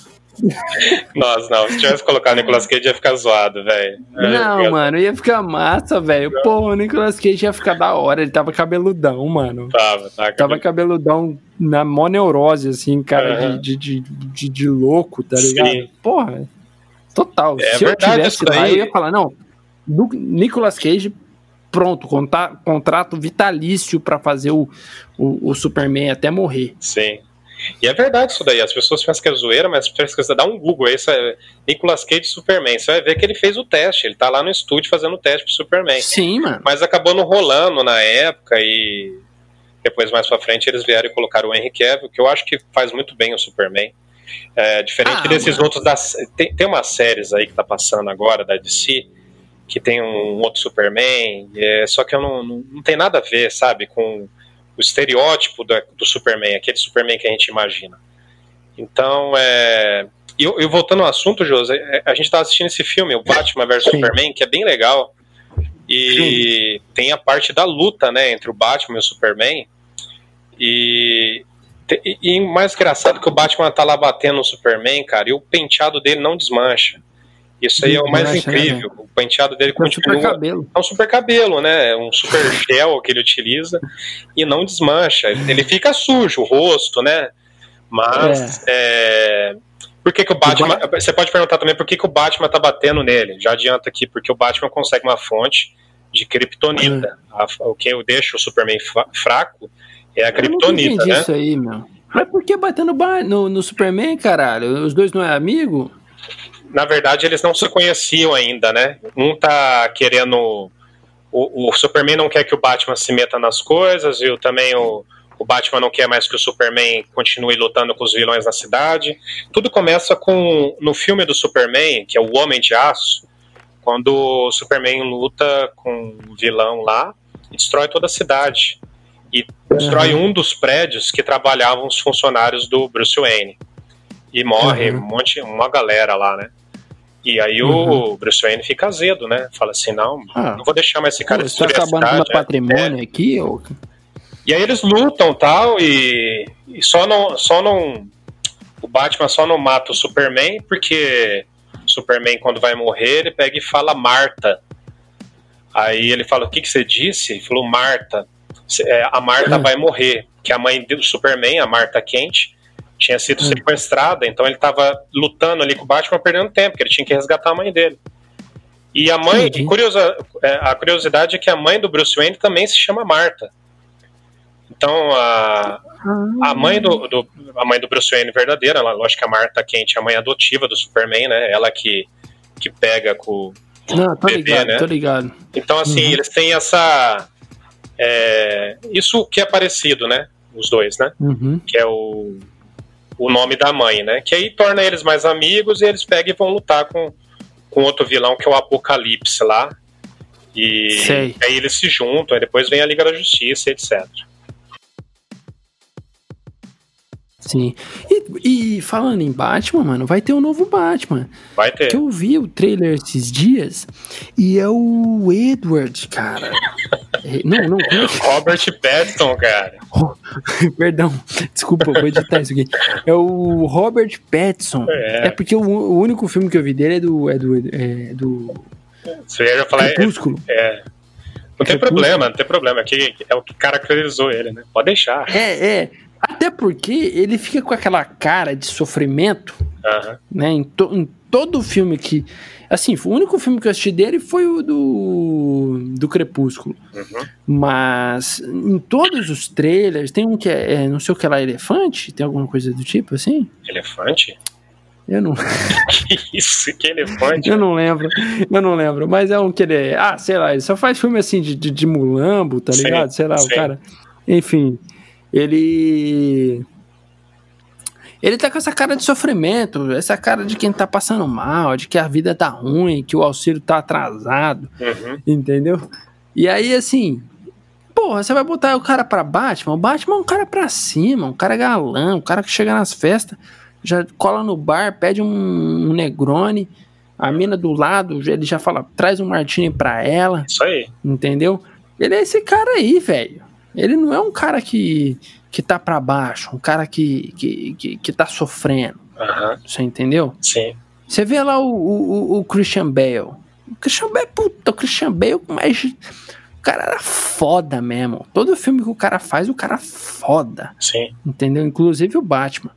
Nossa, não. Se tivesse colocado o Nicolas Cage ia ficar zoado, velho. Não, ia- mano, ia ficar massa, velho. Pô, o Nicolas Cage ia ficar da hora. Ele tava cabeludão, mano. Tava, tá. Tava cabeludão na mó neurose, assim, cara, Aham. de, de, de, de- louco, tá Sim. ligado? Porra, total. É Se eu tivesse lá, eu ia falar, não, Nicolas Cage, pronto, conta, contrato vitalício pra fazer o, o, o Superman até morrer. Sim. E é verdade isso daí. As pessoas pensam que é zoeira, mas pesquisa, dá um Google aí, é Nicolas Cage Superman. Você vai ver que ele fez o teste. Ele tá lá no estúdio fazendo o teste pro Superman. Sim, mano. Mas acabou não rolando na época e depois mais pra frente eles vieram e colocaram o Henry Cavill, que eu acho que faz muito bem o Superman. É, diferente Ah, desses mano. outros das tem, tem umas séries aí que tá passando agora da DC que tem um outro Superman, é, só que eu não, não, não tem nada a ver, sabe, com o estereótipo da- do Superman, aquele Superman que a gente imagina. Então, é, e eu, eu voltando ao assunto, José, é, a gente tá assistindo esse filme, o Batman vs Sim. Superman, que é bem legal. E tem a parte da luta, né, entre o Batman e o Superman. E, e, e mais engraçado que o Batman tá lá batendo no Superman, cara, e o penteado dele não desmancha. Isso aí é o mais Desmancha, né, incrível. O penteado dele Com super continua. cabelo. É um super cabelo, né? É um super gel que ele utiliza e não desmancha. Ele fica sujo, o rosto, né? Mas é, por que, que o Batman. Você pode perguntar também por que, que o Batman tá batendo nele. Já adianta aqui, porque o Batman consegue uma fonte de kryptonita. A- O que deixa o Superman fraco é a Eu kryptonita, entendi né? isso aí, meu. Mas por que bater no, ba- no, no Superman, caralho? Os dois não é amigo? Na verdade, eles não se conheciam ainda, né? Um tá querendo. O, o Superman não quer que o Batman se meta nas coisas, e o, também o, o Batman não quer mais que o Superman continue lutando com os vilões na cidade. Tudo começa com. No filme do Superman, que é o Homem de Aço, quando o Superman luta com o vilão lá e destrói toda a cidade. E destrói um dos prédios que trabalhavam os funcionários do Bruce Wayne. E morre Uhum. um monte, uma galera lá, né? E aí Uhum. o Bruce Wayne fica azedo, né? Fala assim, não, Ah. não vou deixar mais esse cara Pô, tá destruir a acabando meu cidade. é. patrimônio aqui, ô. E aí eles lutam tal, e, e só não. Só não. O Batman só não mata o Superman, porque Superman, quando vai morrer, ele pega e fala Marta. Aí ele fala, o que, que você disse? Ele falou, Marta. É, a Marta Uhum. vai morrer. Que a mãe do Superman, a Marta Quente, tinha sido Uhum. sequestrada, então ele estava lutando ali com o Batman, perdendo tempo, porque ele tinha que resgatar a mãe dele. E a mãe, e curiosa, é, a curiosidade é que a mãe do Bruce Wayne também se chama Marta. Então, a, a mãe do, do- a mãe do Bruce Wayne verdadeira, ela, lógico que a Marta Kent é a mãe adotiva do Superman, né? Ela que, que pega com. Não, tô bebê, ligado, né? tô ligado. Então, assim, Uhum. eles têm essa. é, isso que é parecido, né? Os dois, né? Uhum. Que é o, o nome da mãe, né? Que aí torna eles mais amigos e eles pegam e vão lutar com, com outro vilão que é o Apocalipse lá. E Sei. aí eles se juntam, aí depois vem a Liga da Justiça, etc. Sim. E, e falando em Batman, mano, vai ter um novo Batman. Vai ter. Que eu vi o trailer esses dias e é o Edward, cara. <laughs> É, não, não, como é que... Robert Pattinson, cara. <laughs> Perdão, desculpa, vou editar isso aqui. É o Robert Pattinson. É. É, porque o, o único filme que eu vi dele é do. É do, é do Você ia falar. É, Crepúsculo. é. Não tem problema, não tem problema. Aqui é o que caracterizou ele, né? Pode deixar. É, é. Até porque ele fica com aquela cara de sofrimento, Aham. né? Em, to- em todo filme que. Assim, o único filme que eu assisti dele foi o do. do Crepúsculo. Uhum. Mas em todos os trailers, tem um que é, é não sei o que lá, elefante? Tem alguma coisa do tipo assim? Elefante? Eu não, <laughs> Que isso? Que elefante? eu não lembro. Eu não lembro. Mas é um que ele é. Ah, sei lá, ele só faz filme assim de, de, de mulambo, tá Sim, ligado? Sei lá, sim. o cara. Enfim, ele. Ele tá com essa cara de sofrimento, essa cara de quem tá passando mal, de que a vida tá ruim, que o auxílio tá atrasado, Uhum. entendeu? E aí, assim, porra, você vai botar o cara pra Batman? O Batman é um cara pra cima, um cara galã, um cara que chega nas festas, já cola no bar, pede um, um Negroni, a mina do lado, ele já fala, traz um Martini pra ela, Isso aí. entendeu? Ele é esse cara aí, velho. Ele não é um cara que, que tá pra baixo, um cara que, que, que, que tá sofrendo, Aham. você entendeu? Sim. Você vê lá o, o, o Christian Bale. O Christian Bale, puta, o Christian Bale, mas o cara era foda mesmo. Todo filme que o cara faz, o cara é foda, Sim. entendeu? Inclusive o Batman.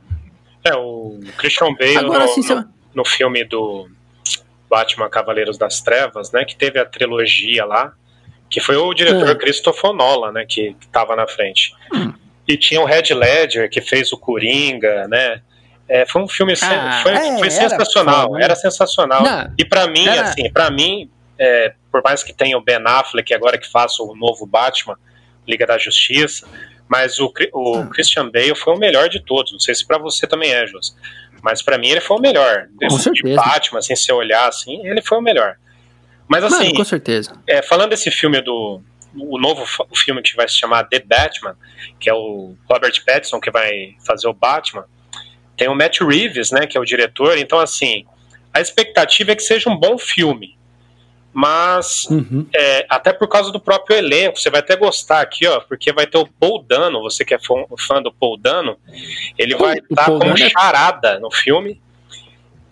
É, o Christian Bale Agora, no, assim, no, no filme do Batman Cavaleiros das Trevas, né, que teve a trilogia lá, que foi o diretor Ah. Christopher Nolan, né, que, que tava na frente. Hum. E tinha o Red Ledger, que fez o Coringa, né, é, foi um filme Ah, foi, é, foi era sensacional, foda, né? era sensacional. Não, E pra mim, Era- assim, para mim, é, por mais que tenha o Ben Affleck agora que faça o novo Batman, Liga da Justiça, mas o, o Ah. Christian Bale foi o melhor de todos. Não sei se pra você também é, Jus. Mas pra mim ele foi o melhor. Desse de. Batman, assim, se olhar assim, ele foi o melhor. Mas assim, mano, com certeza. é, falando desse filme do o novo o filme que vai se chamar The Batman, que é o Robert Pattinson que vai fazer o Batman, tem o Matt Reeves, né, que é o diretor. Então assim, a expectativa é que seja um bom filme, mas Uhum. é, até por causa do próprio elenco, você vai até gostar aqui, ó, porque vai ter o Paul Dano, você que é fã, fã do Paul Dano, ele vai estar Paul como é- charada no filme.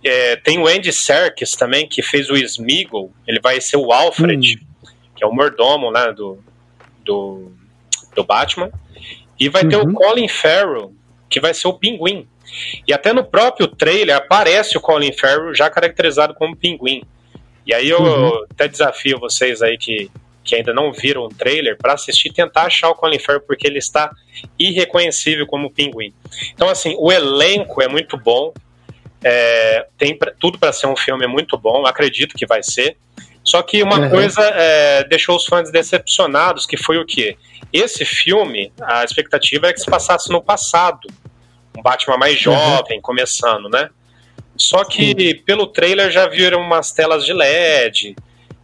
É, tem o Andy Serkis também, que fez o Smeagol, ele vai ser o Alfred, Hum. que é o mordomo né, do, do, do Batman. E vai ter Uhum. o Colin Farrell, que vai ser o Pinguim. E até no próprio trailer aparece o Colin Farrell já caracterizado como Pinguim. E aí eu Uhum. até desafio vocês aí que, que ainda não viram o trailer para assistir e tentar achar o Colin Farrell, porque ele está irreconhecível como Pinguim. Então, assim, o elenco é muito bom. É, tem pra- tudo para ser um filme muito bom, acredito que vai ser. Só que uma Uhum. coisa é, deixou os fãs decepcionados, que foi o quê? Esse filme, a expectativa era que se passasse no passado. Um Batman mais Uhum. jovem, começando, né? Só que pelo trailer já viram umas telas de LED.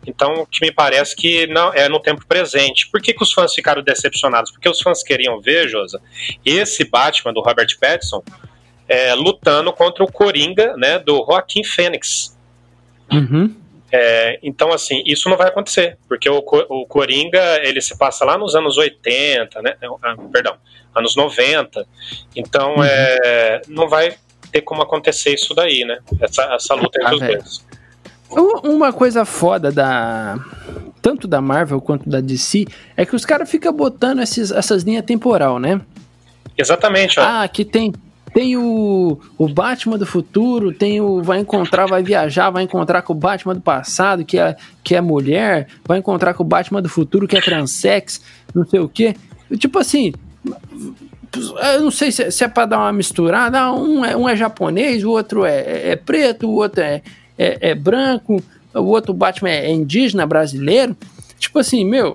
Então, o que me parece que não é no tempo presente. Por que, que os fãs ficaram decepcionados? Porque os fãs queriam ver, Josa, esse Batman do Robert Pattinson é, lutando contra o Coringa, né, do Joaquim Fênix. Uhum. É, então, assim, isso não vai acontecer, porque o, o Coringa, ele se passa lá nos anos 80, né, ah, perdão, anos 90, então Uhum. é, não vai ter como acontecer isso daí, né, essa, essa luta entre Ah, os velho. dois. Uma coisa foda da. Tanto da Marvel quanto da DC é que os caras ficam botando esses, essas linhas temporal, né? Exatamente, ó. Ah, aqui tem. Tem o, o Batman do futuro, tem o. Vai encontrar, vai viajar, vai encontrar com o Batman do passado, que é, que é mulher, vai encontrar com o Batman do futuro, que é transex, não sei o quê. Tipo assim. Eu não sei se, é- pra dar uma misturada. Ah, um, é, um é japonês, o outro é, é preto, o outro é, é, é branco, o outro Batman é indígena brasileiro. Tipo assim, meu.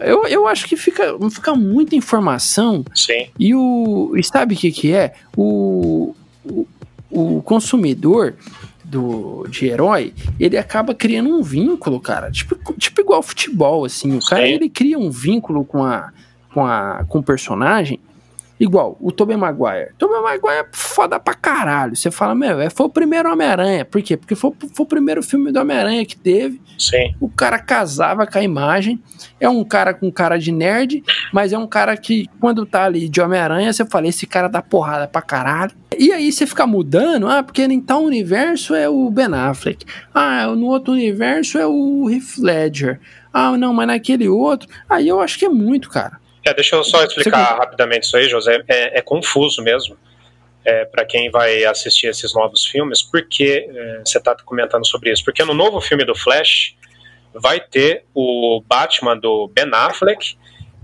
Eu, eu acho que fica, fica muita informação Sim, e o. E sabe o que, que é? O, o, o consumidor do, de herói, ele acaba criando um vínculo, cara. Tipo, tipo igual futebol, assim. O cara Sim. ele cria um vínculo com a, com a com o personagem. Igual, o Tobey Maguire. Tobey Maguire é foda pra caralho. Você fala, meu, é, foi o primeiro Homem-Aranha. Por quê? Porque foi, foi o primeiro filme do Homem-Aranha que teve. sim, O cara casava com a imagem. É um cara com cara de nerd, mas é um cara que, quando tá ali de Homem-Aranha, você fala, esse cara dá porrada pra caralho. E aí você fica mudando, ah, porque em tal universo é o Ben Affleck. Ah, no outro universo é o Heath Ledger. Ah, não, mas naquele outro. Aí eu acho que é muito, cara. É, deixa eu só explicar Você- rapidamente isso aí, José. É, é confuso mesmo é, para quem vai assistir esses novos filmes, porque é, você está comentando sobre isso. Porque no novo filme do Flash vai ter o Batman do Ben Affleck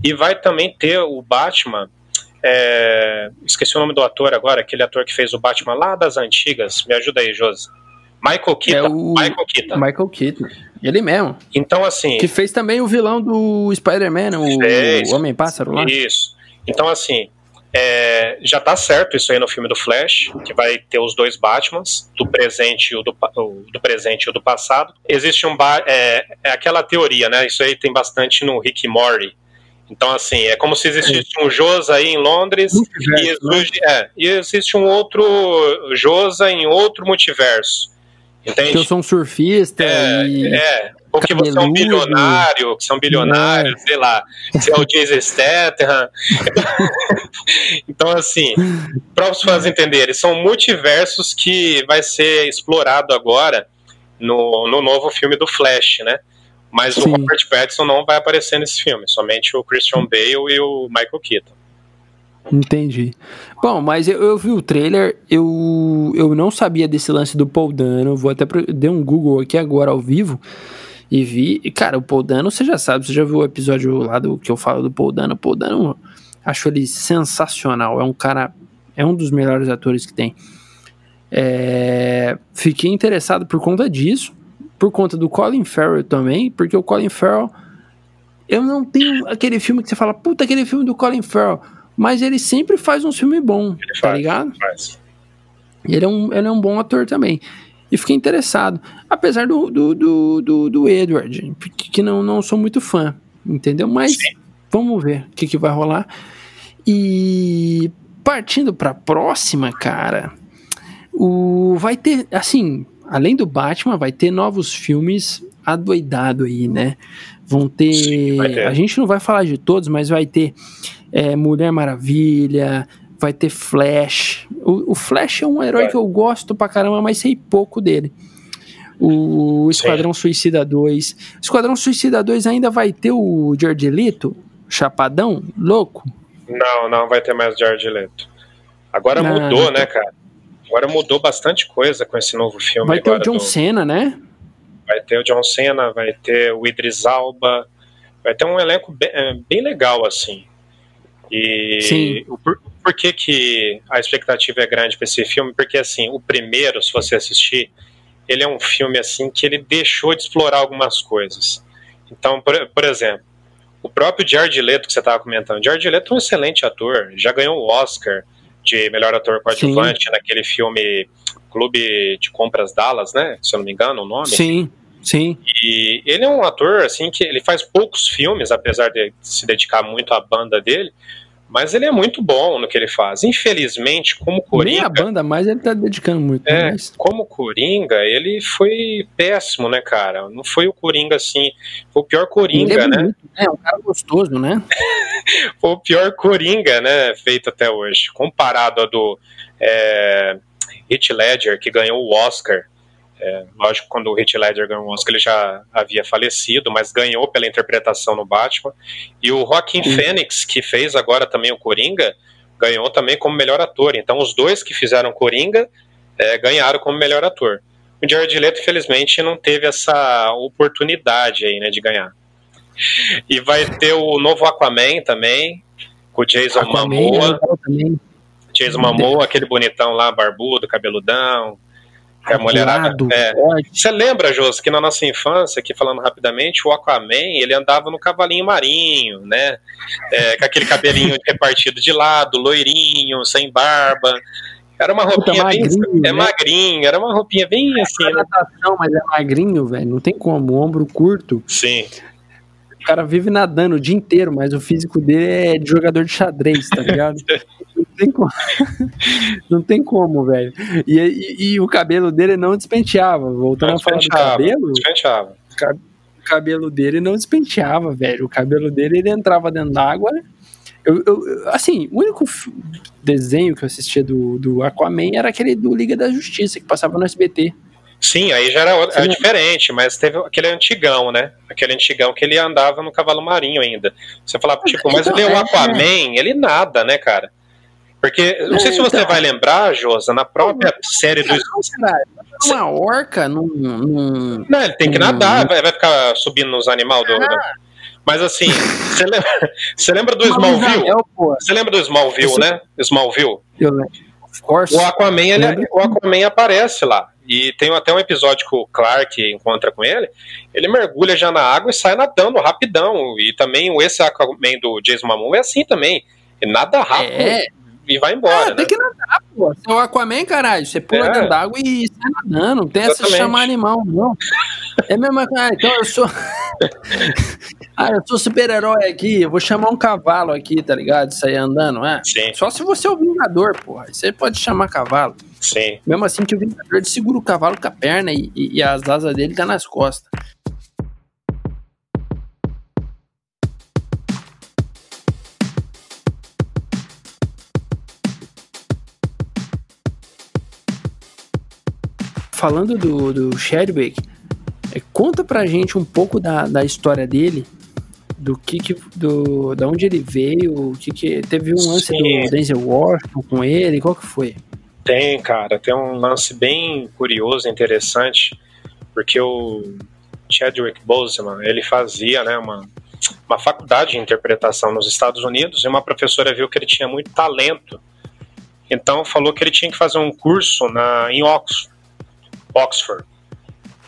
e vai também ter o Batman. é, esqueci o nome do ator agora, aquele ator que fez o Batman lá das antigas. Me ajuda aí, José. Michael Keaton. É o- Michael Keaton. Michael Keaton. Ele mesmo. Então, assim. Que fez também o vilão do Spider-Man, o Fez. Homem-Pássaro lá. Isso. Então, assim, É, já tá certo isso aí no filme do Flash, que vai ter os dois Batmans, do presente e o do, do presente e o do passado. Existe um é, é aquela teoria, né? Isso aí tem bastante no Rick Morty. Então, assim, é como se existisse um Josa aí em Londres e, existe, né? é, e existe um outro Josa em outro multiverso. Entende? Que eu sou um surfista. É, e... é. Ou que você é um bilionário, que você é um bilionário, é. sei lá, você é o Jason <laughs> Statham. então, assim, para os fãs entenderem, são multiversos que vai ser explorado agora no, no novo filme do Flash, né? Mas Sim. o Robert Pattinson não vai aparecer nesse filme, somente o Christian Bale e o Michael Keaton. Entendi. Bom, mas eu, eu, vi o trailer, eu, eu não sabia desse lance do Paul Dano, vou até dar um Google aqui agora ao vivo e vi. E, cara, o Paul Dano, você já sabe, você já viu o episódio lá do que eu falo do Paul Dano. O Paul Dano, acho ele sensacional, é um cara, é um dos melhores atores que tem. É, fiquei interessado por conta disso, por conta do Colin Farrell também, porque o Colin Farrell, eu não tenho aquele filme que você fala, puta, aquele filme do Colin Farrell mas ele sempre faz um filme bom, ele tá faz, ligado? Faz. Ele é, um, ele é um bom ator também. E fiquei interessado. Apesar do, do, do, do, do Edward, que não, não sou muito fã, entendeu? Mas Sim. vamos ver o que, que vai rolar. E partindo pra próxima, cara, o, vai ter, assim, além do Batman, vai ter novos filmes adoidado aí, né? Vão ter, Sim, ter. A gente não vai falar de todos, mas vai ter é, Mulher Maravilha, vai ter Flash. O, o Flash é um herói vai. que eu gosto pra caramba, mas sei pouco dele. O Esquadrão Sim. Suicida 2. O Esquadrão Suicida 2 ainda vai ter o George Leto, chapadão, louco? Não, não vai ter mais George Leto. Agora ah, mudou, né, cara? Agora mudou bastante coisa com esse novo filme. Vai ter o John do... Cena, né? Vai ter o John Cena, vai ter o Idris Alba, vai ter um elenco bem, é, bem legal, assim. E Sim. O, por, por que, que a expectativa é grande para esse filme? Porque, assim, o primeiro, se você assistir, ele é um filme, assim, que ele deixou de explorar algumas coisas. Então, por, por exemplo, o próprio Jared Leto que você estava comentando, Jared Leto é um excelente ator, já ganhou o Oscar de melhor ator coadjuvante naquele filme Clube de Compras Dallas, né? Se eu não me engano, o nome. Sim. Sim. E ele é um ator, assim, que ele faz poucos filmes, apesar de se dedicar muito à banda dele, mas ele é muito bom no que ele faz. Infelizmente, como Coringa. Nem a banda mais ele tá dedicando muito. É, mas... como Coringa, ele foi péssimo, né, cara? Não foi o Coringa assim. Foi o pior Coringa, é né? É, um cara gostoso, né? <laughs> foi o pior Coringa, né? Feito até hoje. Comparado a do é, Heath Ledger, que ganhou o Oscar é, lógico, quando o Heath Ledger ganhou o Oscar, ele já havia falecido, mas ganhou pela interpretação no Batman. E o Joaquin Phoenix, que fez agora também o Coringa, ganhou também como melhor ator. Então, os dois que fizeram Coringa é, ganharam como melhor ator. O Jared Leto, infelizmente, não teve essa oportunidade aí, né, de ganhar. E vai ter o novo Aquaman também, com o Jason Aquaman, Momoa. Jason Momoa, aquele bonitão lá, barbudo, cabeludão, que a mulherada. É. Você lembra, Jô, que na nossa infância, aqui falando rapidamente, o Aquaman ele andava no cavalinho marinho, né? É, com aquele cabelinho <laughs> repartido de lado, loirinho, sem barba. Era uma roupinha Puta, bem. Magrinho, é né? magrinho, era uma roupinha bem é assim. Né? Natação, mas é magrinho, velho. Não tem como. Ombro curto. Sim. O cara vive nadando o dia inteiro, mas o físico dele é de jogador de xadrez, tá ligado? <laughs> não tem como, <laughs> não tem como velho. E, e, e, o cabelo dele não despenteava. Voltando não a falar do cabelo. Despenteava. O cabelo dele não despenteava, velho. O cabelo dele ele entrava dentro d'água. Eu, eu, assim, o único desenho que eu assistia do, do Aquaman era aquele do Liga da Justiça, que passava no SBT. Sim, aí já era, era diferente, mas teve aquele antigão, né? Aquele antigão que ele andava no cavalo marinho ainda. Você falava, tipo, mas ele é o Aquaman, ele nada, né, cara? Porque, não sei se você então. vai lembrar, Josa, na própria série do. Uma orca num. num não, ele tem que nadar, vai, vai ficar subindo nos animais do. Ah. Mas assim, <laughs> você lembra, você lembra do Smallville? Você lembra do Smallville, né? Smallville? Eu lembro. O Aquaman, ele, o Aquaman aparece lá. E tem até um episódio que o Clark encontra com ele. Ele mergulha já na água e sai nadando rapidão. E também esse Aquaman do Jason Momoa é assim também. Ele nada rápido. É. e vai embora. É, né? tem que nadar, pô. Você é o Aquaman, caralho. Você pula é. dentro d'água e sai nadando. Não tem Exatamente. essa de chamar animal, não. É mesmo, ah, então eu sou. <laughs> ah, eu sou super-herói aqui, eu vou chamar um cavalo aqui, tá ligado? Sair andando, é? Sim. Só se você é o Vingador, porra. Você pode chamar cavalo. Sim. Mesmo assim que o Vingador segura o cavalo com a perna e, e, e as asas dele tá nas costas. Falando do, do Chadwick, é, conta pra gente um pouco da, da história dele, do que, que do, da onde ele veio, o que, que teve um lance Sim. do Denzel Washington com ele, qual que foi? Tem, cara, tem um lance bem curioso, interessante, porque o Chadwick Boseman, ele fazia, né, uma, uma faculdade de interpretação nos Estados Unidos e uma professora viu que ele tinha muito talento, então falou que ele tinha que fazer um curso na, em Oxford, Oxford,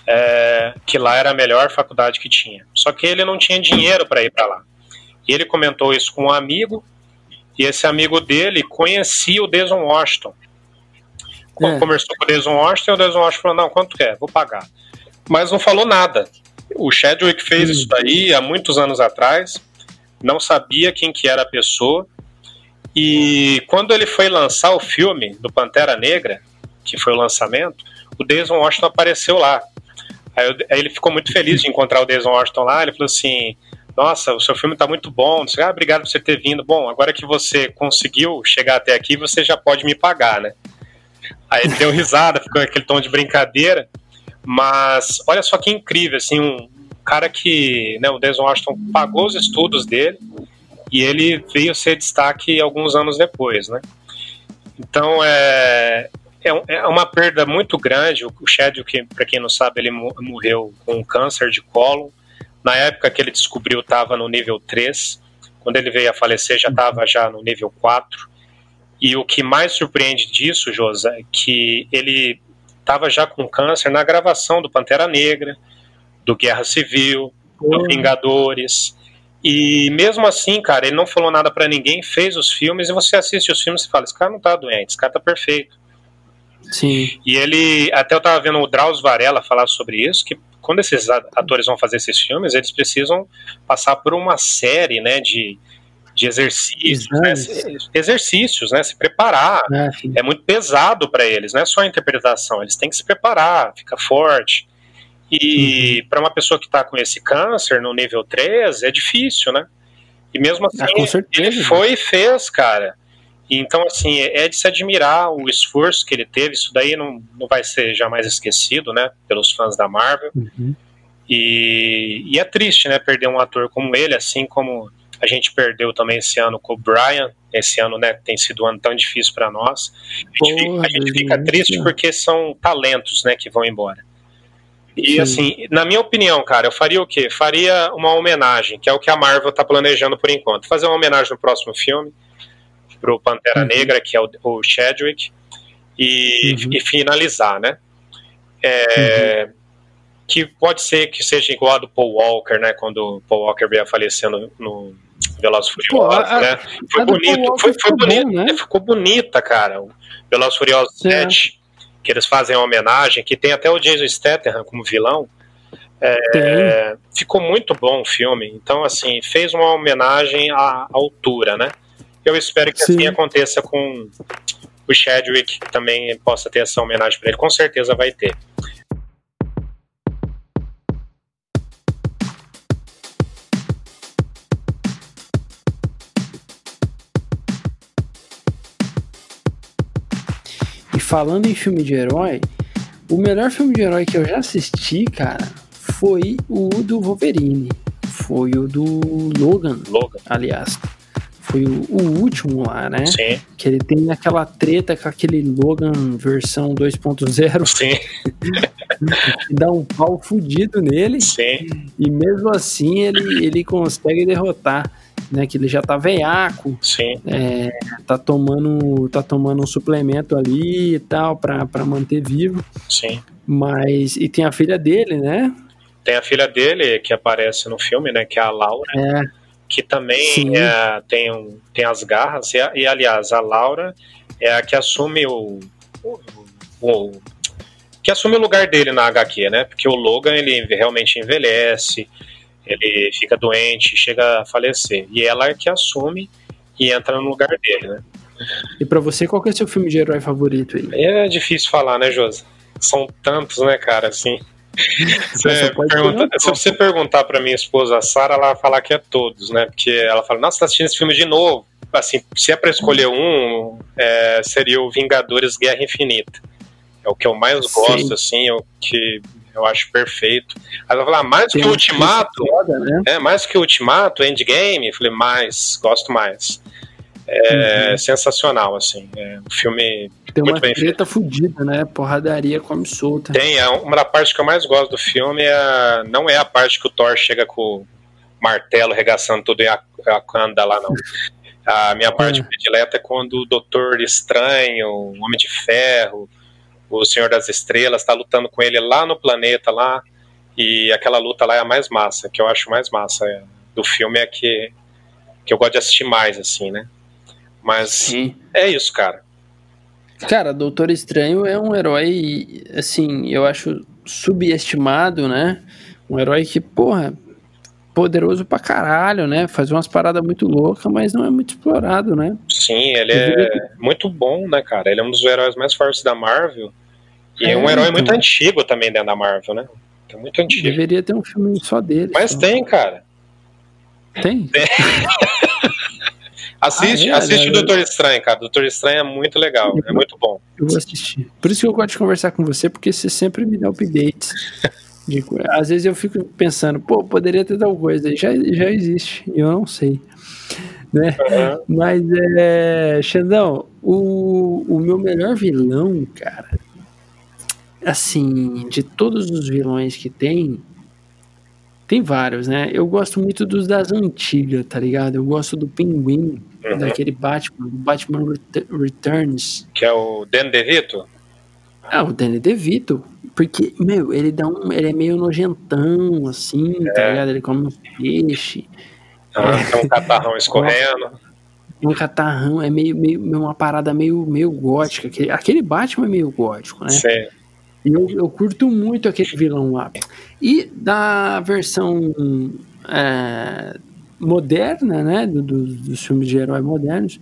é, que lá era a melhor faculdade que tinha. Só que ele não tinha dinheiro para ir para lá. E ele comentou isso com um amigo, e esse amigo dele conhecia o Deson Washington. É. Conversou com o Deson Washington, e o Deson Washington falou: Não, quanto quer? Vou pagar. Mas não falou nada. O Chadwick fez hum. isso daí há muitos anos atrás, não sabia quem que era a pessoa. E quando ele foi lançar o filme do Pantera Negra, que foi o lançamento, o Denzel Washington apareceu lá. Aí, eu, aí, ele ficou muito feliz de encontrar o Denzel Washington lá. Ele falou assim: Nossa, o seu filme está muito bom. Disse, ah, obrigado por você ter vindo. Bom, agora que você conseguiu chegar até aqui, você já pode me pagar, né? Aí ele deu risada, ficou aquele tom de brincadeira. Mas olha só que incrível, assim, um cara que, né, o Denzel Washington pagou os estudos dele e ele veio ser destaque alguns anos depois, né? Então, é, é, é uma perda muito grande. O Chadwick, para quem não sabe, ele morreu com câncer de colo. Na época que ele descobriu, estava no nível 3. Quando ele veio a falecer, já estava já no nível 4. E o que mais surpreende disso, Josa, é que ele estava já com câncer na gravação do Pantera Negra, do Guerra Civil, do uhum. Vingadores. E mesmo assim, cara, ele não falou nada para ninguém, fez os filmes, e você assiste os filmes e fala: esse cara não tá doente, esse cara tá perfeito. Sim. E ele, até eu tava vendo o Drauzio Varela falar sobre isso, que quando esses atores vão fazer esses filmes, eles precisam passar por uma série, né, de, de exercícios, né, exercícios, né, se preparar. É, é muito pesado para eles, não é só a interpretação, eles têm que se preparar, ficar forte. E uhum. para uma pessoa que está com esse câncer no nível 3, é difícil, né? E mesmo assim, ah, ele foi e fez, cara. Então, assim, é de se admirar o esforço que ele teve. Isso daí não, não vai ser jamais esquecido, né, pelos fãs da Marvel. Uhum. E, e, é triste, né, perder um ator como ele, assim como a gente perdeu também esse ano com o Brian. Esse ano, né, tem sido um ano tão difícil para nós. A gente, Porra, fica, a gente fica triste porque são talentos, né, que vão embora. E Sim. assim, na minha opinião, cara, eu faria o quê? Faria uma homenagem, que é o que a Marvel tá planejando por enquanto. Fazer uma homenagem no próximo filme pro Pantera uhum. Negra, que é o, o Chadwick, e, uhum. e, finalizar, né? É, uhum. Que pode ser que seja igual a do Paul Walker, né? Quando o Paul Walker veio a falecer no, no Velozes Furiosos, Pô, né? Foi bonito, foi, foi bonito, bom, né? ficou bonita, cara. O Velozes Furiosos é. 7, que eles fazem uma homenagem, que tem até o Jason Statham como vilão. É, ficou muito bom o filme. Então, assim, fez uma homenagem à altura, né? Eu espero que assim Sim. assim aconteça com o Chadwick, que também possa ter essa homenagem para ele. Com certeza vai ter. E falando em filme de herói, o melhor filme de herói que eu já assisti, cara, foi o do Wolverine. Foi o do Logan. Logan. Aliás foi o, o, último lá, né? Sim. Que ele tem aquela treta com aquele Logan versão 2.0. Sim. <laughs> dá um pau fudido nele. Sim. E mesmo assim ele, ele consegue derrotar. Né, que ele já tá veiaco, Sim. É, tá tomando tá tomando um suplemento ali e tal para manter vivo. Sim. Mas e tem a filha dele, né? Tem a filha dele que aparece no filme, né, que é a Laura. É que também é, tem, um, tem as garras, e, e, aliás, a Laura é a que assume o, o, o, que assume o lugar dele na HQ, né? Porque o Logan ele realmente envelhece, ele fica doente, chega a falecer, e ela é que assume e entra no lugar dele, né? E para você, qual que é o seu filme de herói favorito aí? É difícil falar, né, Josi? São tantos, né, cara, assim. Você pergunta, se você perguntar para minha esposa Sara, ela vai falar que é todos, né? Porque ela fala, nossa, tá assistindo esse filme de novo. Assim, se é para escolher um, é, seria o Vingadores Guerra Infinita. É o que eu mais gosto, Sim. assim, é o que eu acho perfeito. Aí ela fala, ah, mais Tem que o Ultimato, foda, né? é, mais que o Ultimato, Endgame, eu falei, mais, gosto mais. É uhum. sensacional, assim. É um filme Tem uma bem treta fudida, né? Porradaria come solta. Tem, é uma da parte que eu mais gosto do filme é não é a parte que o Thor chega com o martelo regaçando tudo e a, a canda lá, não. <laughs> A minha parte uhum. predileta é quando o Doutor Estranho, o Homem de Ferro, o Senhor das Estrelas está lutando com ele lá no planeta lá e aquela luta lá é a mais massa, que eu acho mais massa é, do filme é que que eu gosto de assistir mais assim, né? Mas Sim. é isso, cara. Cara, Doutor Estranho é um herói, assim, eu acho subestimado, né? Um herói que, porra, poderoso pra caralho, né? Faz umas paradas muito loucas, mas não é muito explorado, né? Sim, ele é muito bom, né, cara? Ele é um dos heróis mais fortes da Marvel. E é, é um herói então. muito antigo também dentro da Marvel, né? É muito antigo. Deveria ter um filme só dele. Mas só. tem, cara. Tem? Tem. <laughs> Assiste, ah, é, assiste é, o Doutor Estranho, cara. Doutor Estranho é muito legal, eu, é muito bom. Eu vou assistir. Por isso que eu gosto de conversar com você, porque você sempre me dá updates. <laughs> de, às vezes eu fico pensando, pô, poderia ter tal coisa. Já, já existe, eu não sei. Né? Uhum. Mas, é, Xandão, o, o meu melhor vilão, cara, assim, de todos os vilões que tem, tem vários, né? Eu gosto muito dos das antigas, tá ligado? Eu gosto do Pinguim, uhum. daquele Batman, Batman Returns. Que é o Danny DeVito? Ah, o Danny DeVito. Porque, meu, ele dá um. Ele é meio nojentão, assim, tá é. tá ligado? Ele come uns peixe. Ah, é. Tem um catarrão escorrendo. Um catarrão, é meio, meio uma parada meio, meio gótica. Aquele, aquele Batman é meio gótico, né? Sim. Eu, eu curto muito aquele vilão lá. E da versão é, moderna, né, do, do, dos filmes de herói modernos,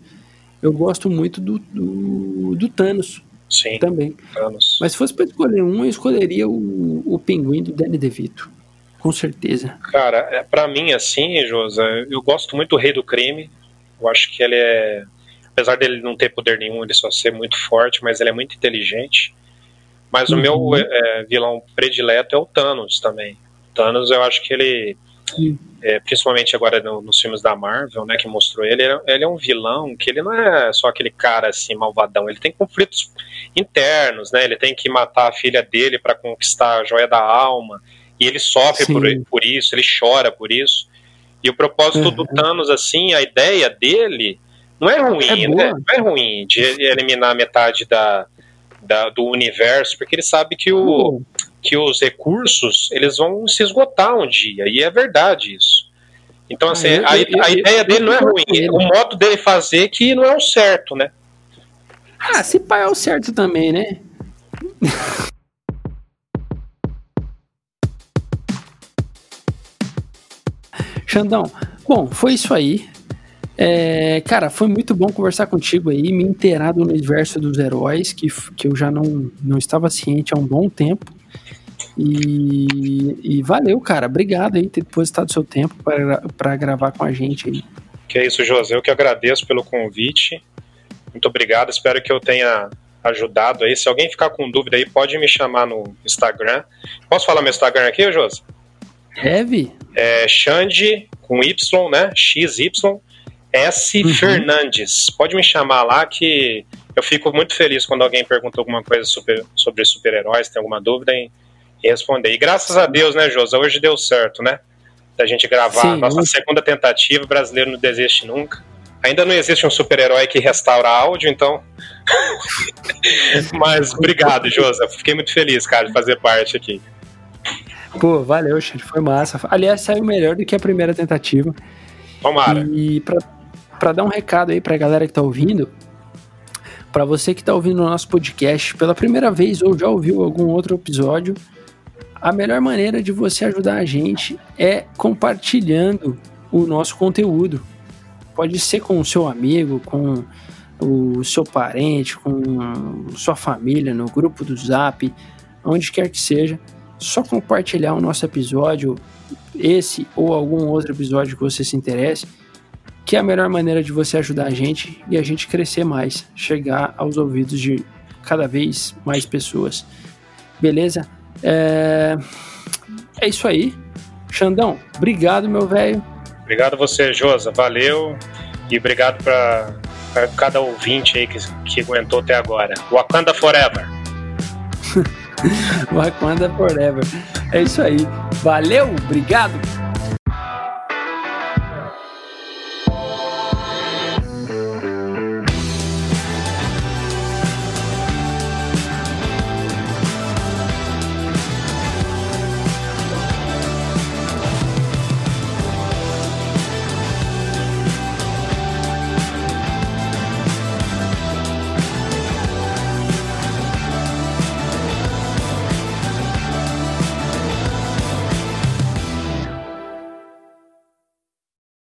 eu gosto muito do, do, do Thanos. Sim, também. Thanos. Mas se fosse para escolher um, eu escolheria o, o Pinguim do Danny DeVito. Com certeza. Cara, é, para mim, assim, Josa, eu gosto muito do Rei do Crime. Eu acho que ele é. Apesar dele não ter poder nenhum, ele só ser muito forte, mas ele é muito inteligente. Mas uhum. o meu uhum. é, vilão predileto é o Thanos também. Thanos, eu acho que ele, é, principalmente agora no, nos filmes da Marvel, né, que mostrou ele, ele é um vilão que ele não é só aquele cara assim malvadão. Ele tem conflitos internos, né? Ele tem que matar a filha dele para conquistar a joia da alma e ele sofre por, por, isso, ele chora por isso. E o propósito uhum. do Thanos, assim, a ideia dele não é ruim, é né? não é ruim de eliminar metade da, da, do universo, porque ele sabe que, o, que os recursos eles vão se esgotar um dia, e é verdade isso. Então, assim, ah, a, a ideia dele não é ruim, o modo dele fazer que não é o certo, né? Ah, se pai é o certo também, né? <laughs> Xandão, bom, foi isso aí. É, cara, foi muito bom conversar contigo aí, me inteirar do universo dos heróis, que, que eu já não, não estava ciente há um bom tempo. E, e valeu, cara. Obrigado aí ter depositado seu tempo para gravar com a gente aí. Que é isso, José. Eu que agradeço pelo convite. Muito obrigado. Espero que eu tenha ajudado aí. Se alguém ficar com dúvida aí, pode me chamar no Instagram. Posso falar meu Instagram aqui, José? Deve. É Xande com Y, né? XY S. Uhum. Fernandes. Pode me chamar lá que eu fico muito feliz quando alguém pergunta alguma coisa super, sobre super-heróis, tem alguma dúvida em, em, responder. E graças a Deus, né, Josa? Hoje deu certo, né? Da gente gravar Sim, nossa segunda tentativa, brasileiro não desiste nunca. Ainda não existe um super-herói que restaura áudio, então. <laughs> Mas obrigado, Josa. Fiquei muito feliz, cara, de fazer parte aqui. Pô, valeu, gente. Foi massa. Aliás, saiu melhor do que a primeira tentativa. Tomara. E para dar um recado aí pra galera que tá ouvindo, para você que tá ouvindo o nosso podcast pela primeira vez ou já ouviu algum outro episódio, a melhor maneira de você ajudar a gente é compartilhando o nosso conteúdo. Pode ser com o seu amigo, com o seu parente, com sua família, no grupo do Zap, onde quer que seja. Só compartilhar o nosso episódio, esse ou algum outro episódio que você se interesse, que é a melhor maneira de você ajudar a gente e a gente crescer mais, chegar aos ouvidos de cada vez mais pessoas. Beleza? É, é isso aí. Xandão, obrigado, meu velho. Obrigado você, Josa. Valeu. E obrigado para cada ouvinte aí que, que aguentou até agora. Wakanda Forever. <laughs> Wakanda Forever. É isso aí. Valeu, obrigado.